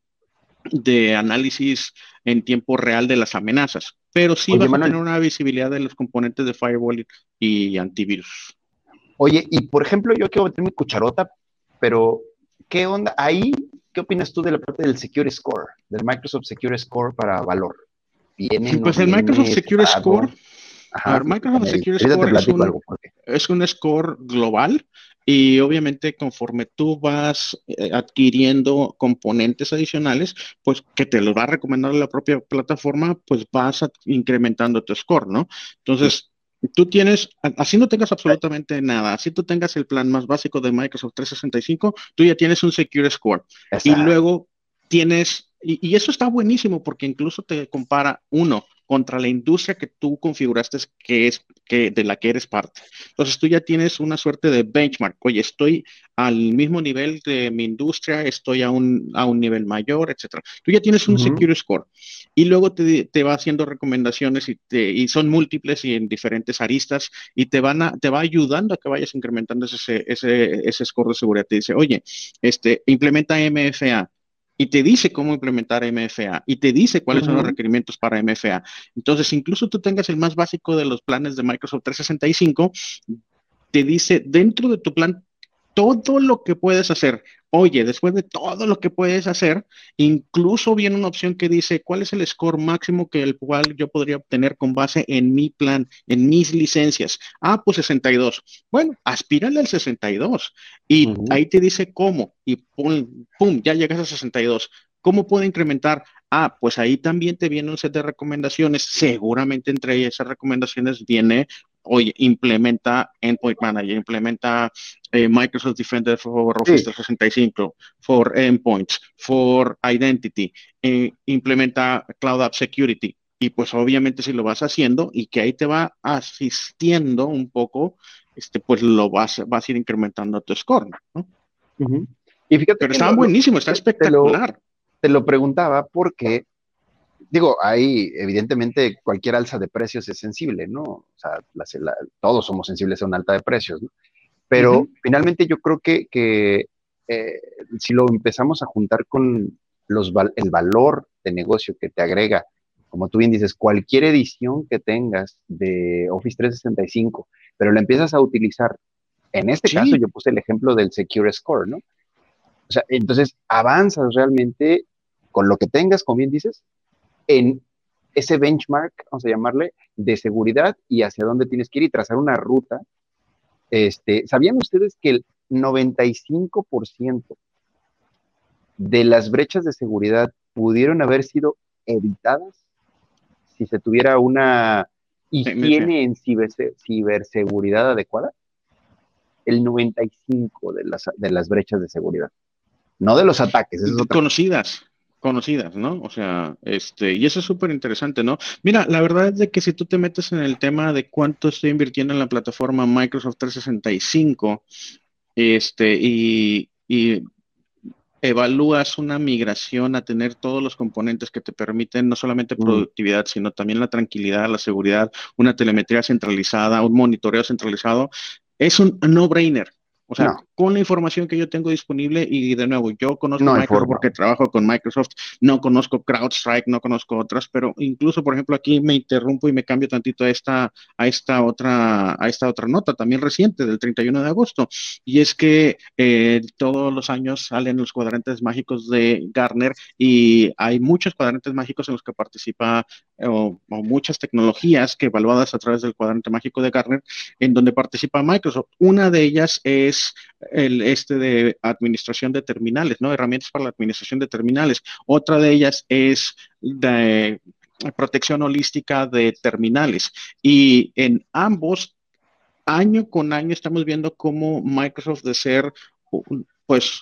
S1: análisis en tiempo real de las amenazas, pero sí vas a tener una visibilidad de los componentes de firewall y antivirus.
S4: Oye, y por ejemplo, yo quiero meter mi cucharota, pero ¿qué onda ahí? ¿Qué opinas tú de la parte del Secure Score, del Microsoft Secure Score para valor?
S1: pues el Microsoft Secure Score Microsoft Secure Score es un, score global y obviamente conforme tú vas eh, adquiriendo componentes adicionales, pues que te los va a recomendar la propia plataforma, pues vas incrementando tu score, ¿no? Entonces, tú tienes, así no tengas absolutamente nada, así tú tengas el plan más básico de Microsoft 365, tú ya tienes un Secure Score. Y luego tienes, y, eso está buenísimo porque incluso te compara uno contra la industria que tú configuraste que es que de la que eres parte. Entonces tú ya tienes una suerte de benchmark. Oye, estoy al mismo nivel de mi industria, estoy a un, a un nivel mayor, etcétera. Tú ya tienes un secure score y luego te, te, va haciendo recomendaciones y, te, y, son múltiples y en diferentes aristas y te van a, te va ayudando a que vayas incrementando ese, ese, ese score de seguridad. Te dice, oye, este, implementa MFA y te dice cómo implementar MFA y te dice cuáles son los requerimientos para MFA. Entonces, incluso tú tengas el más básico de los planes de Microsoft 365, te dice dentro de tu plan todo lo que puedes hacer. Oye, después de todo lo que puedes hacer, incluso viene una opción que dice cuál es el score máximo que el cual yo podría obtener con base en mi plan, en mis licencias. Ah, pues 62. Bueno, aspírale al 62 y ahí te dice cómo y pum, pum, ya llegas a 62. ¿Cómo puedo incrementar? Ah, pues ahí también te viene un set de recomendaciones. Seguramente entre esas recomendaciones viene oye, implementa Endpoint Manager, implementa eh, Microsoft Defender for Office 365, for Endpoints, for Identity, eh, implementa Cloud App Security. Y pues obviamente si lo vas haciendo y que ahí te va asistiendo un poco, este, pues lo vas, vas a ir incrementando tu score, ¿no? y fíjate Pero está buenísimo, está espectacular.
S4: te lo preguntaba porque digo, ahí evidentemente cualquier alza de precios es sensible, ¿no? O sea, todos somos sensibles a una alta de precios, ¿no? Pero finalmente yo creo que, eh, si lo empezamos a juntar con los, el valor de negocio que te agrega, como tú bien dices, cualquier edición que tengas de Office 365, pero la empiezas a utilizar, en este caso yo puse el ejemplo del Secure Score, ¿no? O sea, entonces avanzas realmente con lo que tengas, como bien dices, en ese benchmark, vamos a llamarle, de seguridad y hacia dónde tienes que ir y trazar una ruta. Este, ¿Sabían ustedes que el 95% de las brechas de seguridad pudieron haber sido evitadas si se tuviera una higiene en ciberseguridad adecuada? El 95% de las, de las brechas de seguridad. No de los ataques.
S1: Es Conocidas conocidas, ¿no? O sea, este, y eso es súper interesante, ¿no? Mira, la verdad es de que si tú te metes en el tema de cuánto estoy invirtiendo en la plataforma Microsoft 365, este, y, y evalúas una migración a tener todos los componentes que te permiten no solamente mm. productividad, sino también la tranquilidad, la seguridad, una telemetría centralizada, un monitoreo centralizado, es un no-brainer. O sea, con la información que yo tengo disponible y de nuevo, yo conozco Microsoft porque trabajo con Microsoft, no conozco CrowdStrike, no conozco otras, pero incluso, por ejemplo, aquí me interrumpo y me cambio tantito a esta, a esta otra, a esta otra nota también reciente del 31 de agosto. Y es que eh, todos los años salen los cuadrantes mágicos de Garner y hay muchos cuadrantes mágicos en los que participa eh, o, muchas tecnologías que evaluadas a través del cuadrante mágico de Garner, en donde participa Microsoft. Una de ellas es el este de administración de terminales, ¿no? Herramientas para la administración de terminales. Otra de ellas es de protección holística de terminales. Y en ambos, año con año, estamos viendo cómo Microsoft de ser, pues,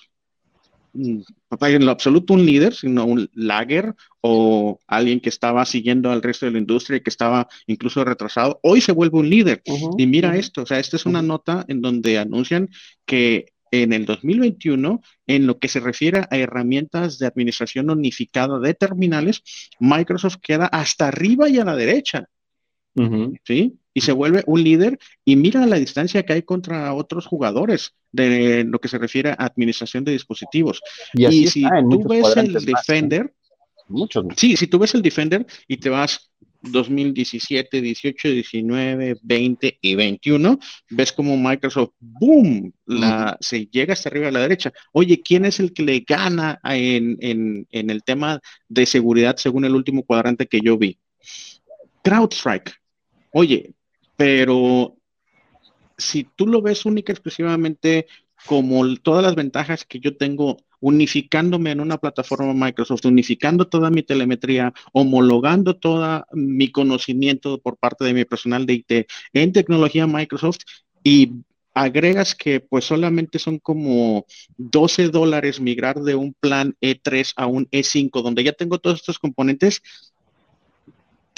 S1: en lo absoluto un líder, sino un lager o alguien que estaba siguiendo al resto de la industria y que estaba incluso retrasado, hoy se vuelve un líder. y mira esto, o sea, esta es una nota en donde anuncian que en el 2021, en lo que se refiere a herramientas de administración unificada de terminales, Microsoft queda hasta arriba y a la derecha. ¿Sí? Y se vuelve un líder y mira la distancia que hay contra otros jugadores de lo que se refiere a administración de dispositivos. Y, si tú ves el Defender, muchos. Sí, si tú ves el Defender y te vas 2017, 18, 19, 20 y 21, ves como Microsoft, ¡boom!, la, se llega hasta arriba a la derecha. Oye, ¿quién es el que le gana en, en, en el tema de seguridad según el último cuadrante que yo vi? CrowdStrike. Oye, pero si tú lo ves única exclusivamente como todas las ventajas que yo tengo unificándome en una plataforma Microsoft, unificando toda mi telemetría, homologando todo mi conocimiento por parte de mi personal de IT en tecnología Microsoft y agregas que pues solamente son como 12 dólares migrar de un plan E3 a un E5, donde ya tengo todos estos componentes,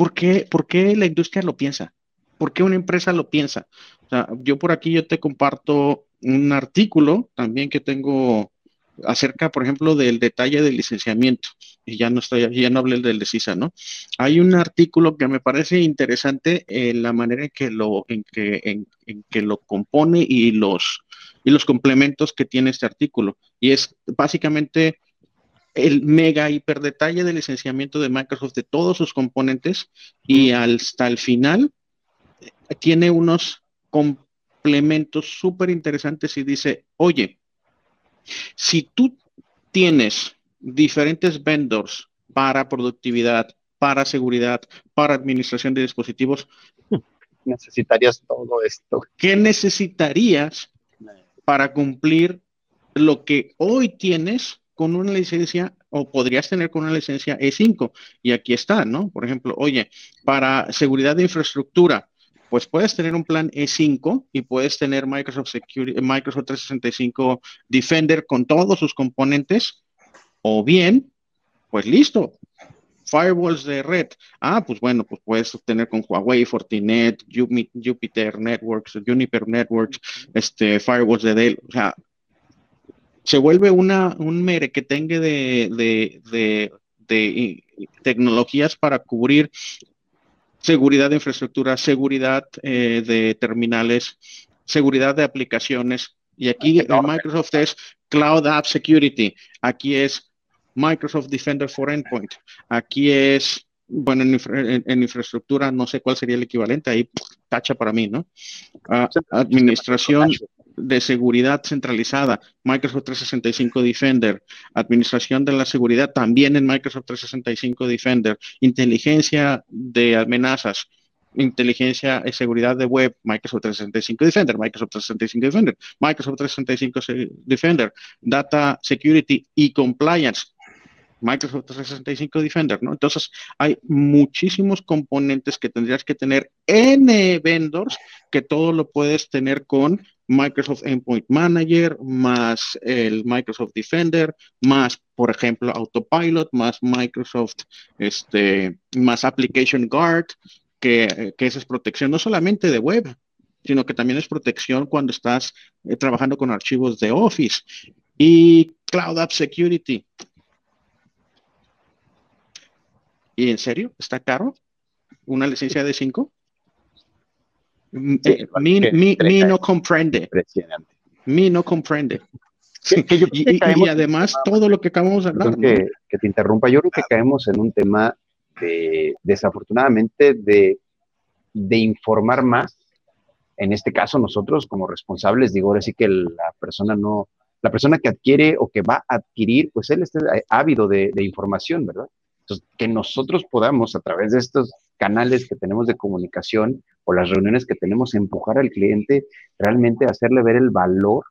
S1: ¿por qué, ¿por qué la industria lo piensa? ¿Por qué una empresa lo piensa? O sea, yo por aquí yo te comparto un artículo también que tengo acerca, por ejemplo, del detalle del licenciamiento. Y ya no estoy, ya no hablé del de CISA, ¿no? Hay un artículo que me parece interesante en la manera en que lo, en que, en, que lo compone y los, y los complementos que tiene este artículo. Y es básicamente el mega hiper detalle del licenciamiento de Microsoft de todos sus componentes y hasta el final tiene unos complementos súper interesantes y dice, oye, si tú tienes diferentes vendors para productividad, para seguridad, para administración de dispositivos,
S4: necesitarías todo esto.
S1: ¿Qué necesitarías para cumplir lo que hoy tienes con una licencia o podrías tener con una licencia E5? Y aquí está, ¿no? Por ejemplo, oye, para seguridad de infraestructura, pues puedes tener un plan E5 y puedes tener Microsoft Security, Microsoft 365 Defender con todos sus componentes, o bien, pues listo, firewalls de red. Ah, pues bueno, pues puedes tener con Huawei, Fortinet, Jupiter Networks, Juniper Networks, este, firewalls de Dell. O sea, se vuelve una, un mere que tenga de, de, de, de tecnologías para cubrir seguridad de infraestructura, seguridad eh, de terminales, seguridad de aplicaciones. Y aquí en Microsoft es Cloud App Security. Aquí es Microsoft Defender for Endpoint. Aquí es, bueno, en, infraestructura, no sé cuál sería el equivalente, ahí tacha para mí, ¿no? Ah, administración de seguridad centralizada, Microsoft 365 Defender, administración de la seguridad también en Microsoft 365 Defender, inteligencia de amenazas, inteligencia y seguridad de web, Microsoft 365 Defender, Microsoft 365 Defender, Microsoft 365 Defender, Data Security y Compliance, Microsoft 365 Defender, ¿no? Entonces, hay muchísimos componentes que tendrías que tener N vendors que todo lo puedes tener con Microsoft Endpoint Manager, más el Microsoft Defender, más, por ejemplo, Autopilot, más Microsoft, este, más Application Guard, que, que esa es protección no solamente de web, sino que también es protección cuando estás eh, trabajando con archivos de Office. Y Cloud App Security. ¿Y en serio? ¿Está caro? ¿Una licencia de 5? Mm, eh, mi, no comprende. Mi no comprende. y, además todo lo que acabamos de hablar.
S4: Que, te interrumpa, yo creo que caemos en un tema de, desafortunadamente, de, de informar más. En este caso, nosotros como responsables, digo, ahora sí que la persona no, la persona que adquiere o que va a adquirir, pues él está ávido de, de información, ¿verdad? Entonces, que nosotros podamos, a través de estos canales que tenemos de comunicación o las reuniones que tenemos, empujar al cliente, realmente hacerle ver el valor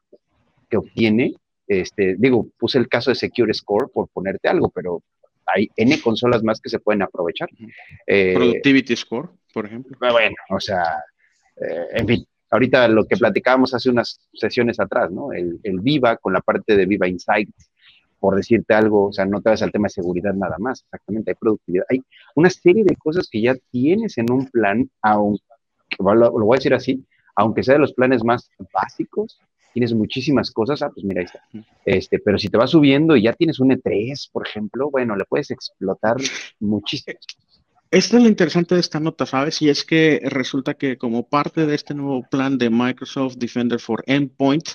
S4: que obtiene. Este, digo, puse el caso de Secure Score por ponerte algo, pero hay N consolas más que se pueden aprovechar.
S1: Eh, Productivity Score, por ejemplo.
S4: Bueno, o sea, eh, en fin, ahorita lo que platicábamos hace unas sesiones atrás, ¿no? El, el Viva con la parte de Viva Insights, por decirte algo, o sea, no te vas al tema de seguridad nada más, exactamente, hay productividad, hay una serie de cosas que ya tienes en un plan, aunque, lo, voy a decir así, aunque sea de los planes más básicos, tienes muchísimas cosas, ah, pues mira, ahí está. Este, pero si te vas subiendo y ya tienes un E3, por ejemplo, bueno, le puedes explotar muchísimo.
S1: Esto es lo interesante de esta nota, ¿sabes? Y es que resulta que como parte de este nuevo plan de Microsoft Defender for Endpoint,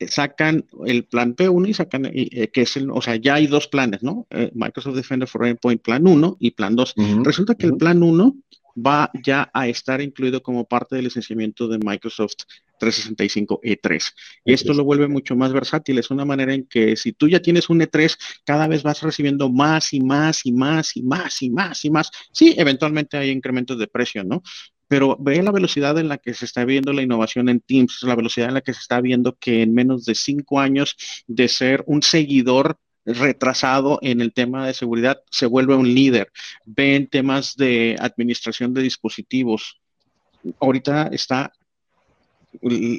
S1: eh, sacan el plan P1 y sacan, eh, que es el, o sea, ya hay dos planes, ¿no? Eh, Microsoft Defender for Endpoint plan 1 y plan 2. Resulta que el plan 1 va ya a estar incluido como parte del licenciamiento de Microsoft 365 E3. Y esto lo vuelve mucho más versátil. Es una manera en que si tú ya tienes un E3, cada vez vas recibiendo más y más y más y más y más y más. Sí, eventualmente hay incrementos de precio, ¿no? pero ve la velocidad en la que se está viendo la innovación en Teams, la velocidad en la que se está viendo que en menos de cinco años de ser un seguidor retrasado en el tema de seguridad, se vuelve un líder. Ven temas de administración de dispositivos. Ahorita está,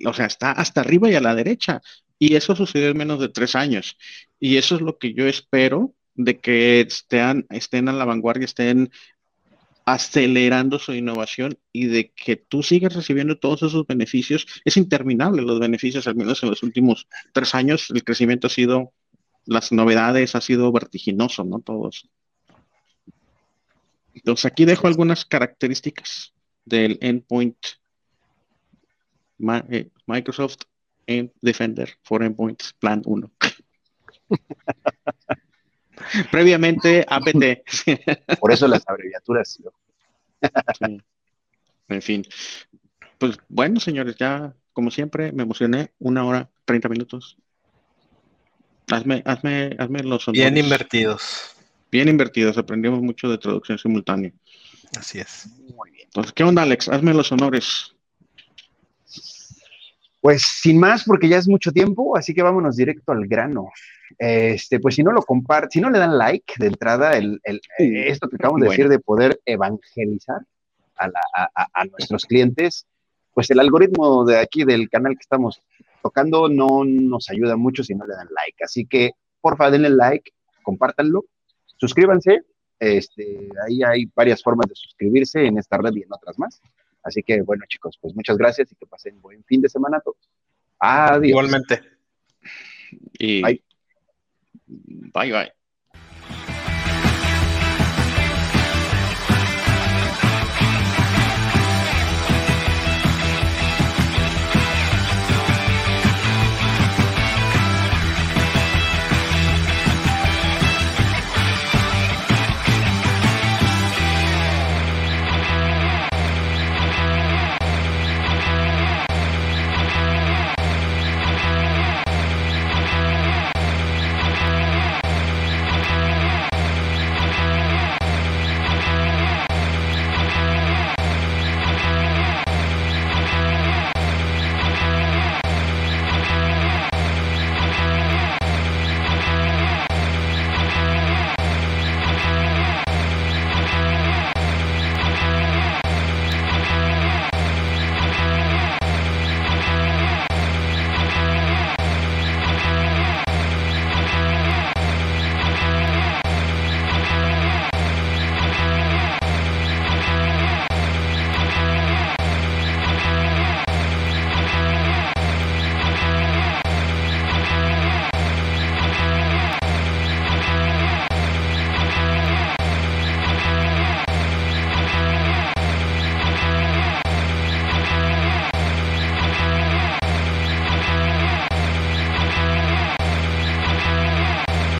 S1: o sea, está hasta arriba y a la derecha. Y eso sucedió en menos de tres años. Y eso es lo que yo espero de que estén, estén a la vanguardia, estén acelerando su innovación y de que tú sigues recibiendo todos esos beneficios. Es interminable los beneficios, al menos en los últimos tres años, el crecimiento ha sido las novedades ha sido vertiginoso, ¿no? Todos. Entonces aquí dejo algunas características del endpoint eh, Microsoft Defender for Endpoints Plan 1. Previamente APT.
S4: Por eso las abreviaturas.
S1: En fin. Pues bueno, señores, ya como siempre me emocioné. Una hora, 30 minutos. Hazme, hazme, hazme los
S3: honores. Bien invertidos.
S1: Bien invertidos, aprendimos mucho de traducción simultánea.
S3: Así es.
S1: Muy bien. Entonces, ¿qué onda, Alex? Hazme los honores.
S4: Pues sin más, porque ya es mucho tiempo, así que vámonos directo al grano. Este, pues si no lo comparten, si no le dan like de entrada, el, el, esto que acabamos de decir de poder evangelizar a, a, a, nuestros clientes, pues el algoritmo de aquí del canal que estamos tocando no nos ayuda mucho si no le dan like. Así que, porfa, denle like, compártanlo, suscríbanse. Este, ahí hay varias formas de suscribirse en esta red y en otras más. Así que, bueno, chicos, pues muchas gracias y que pasen buen fin de semana a todos. Adiós.
S3: Igualmente.
S1: Y bye bye. bye.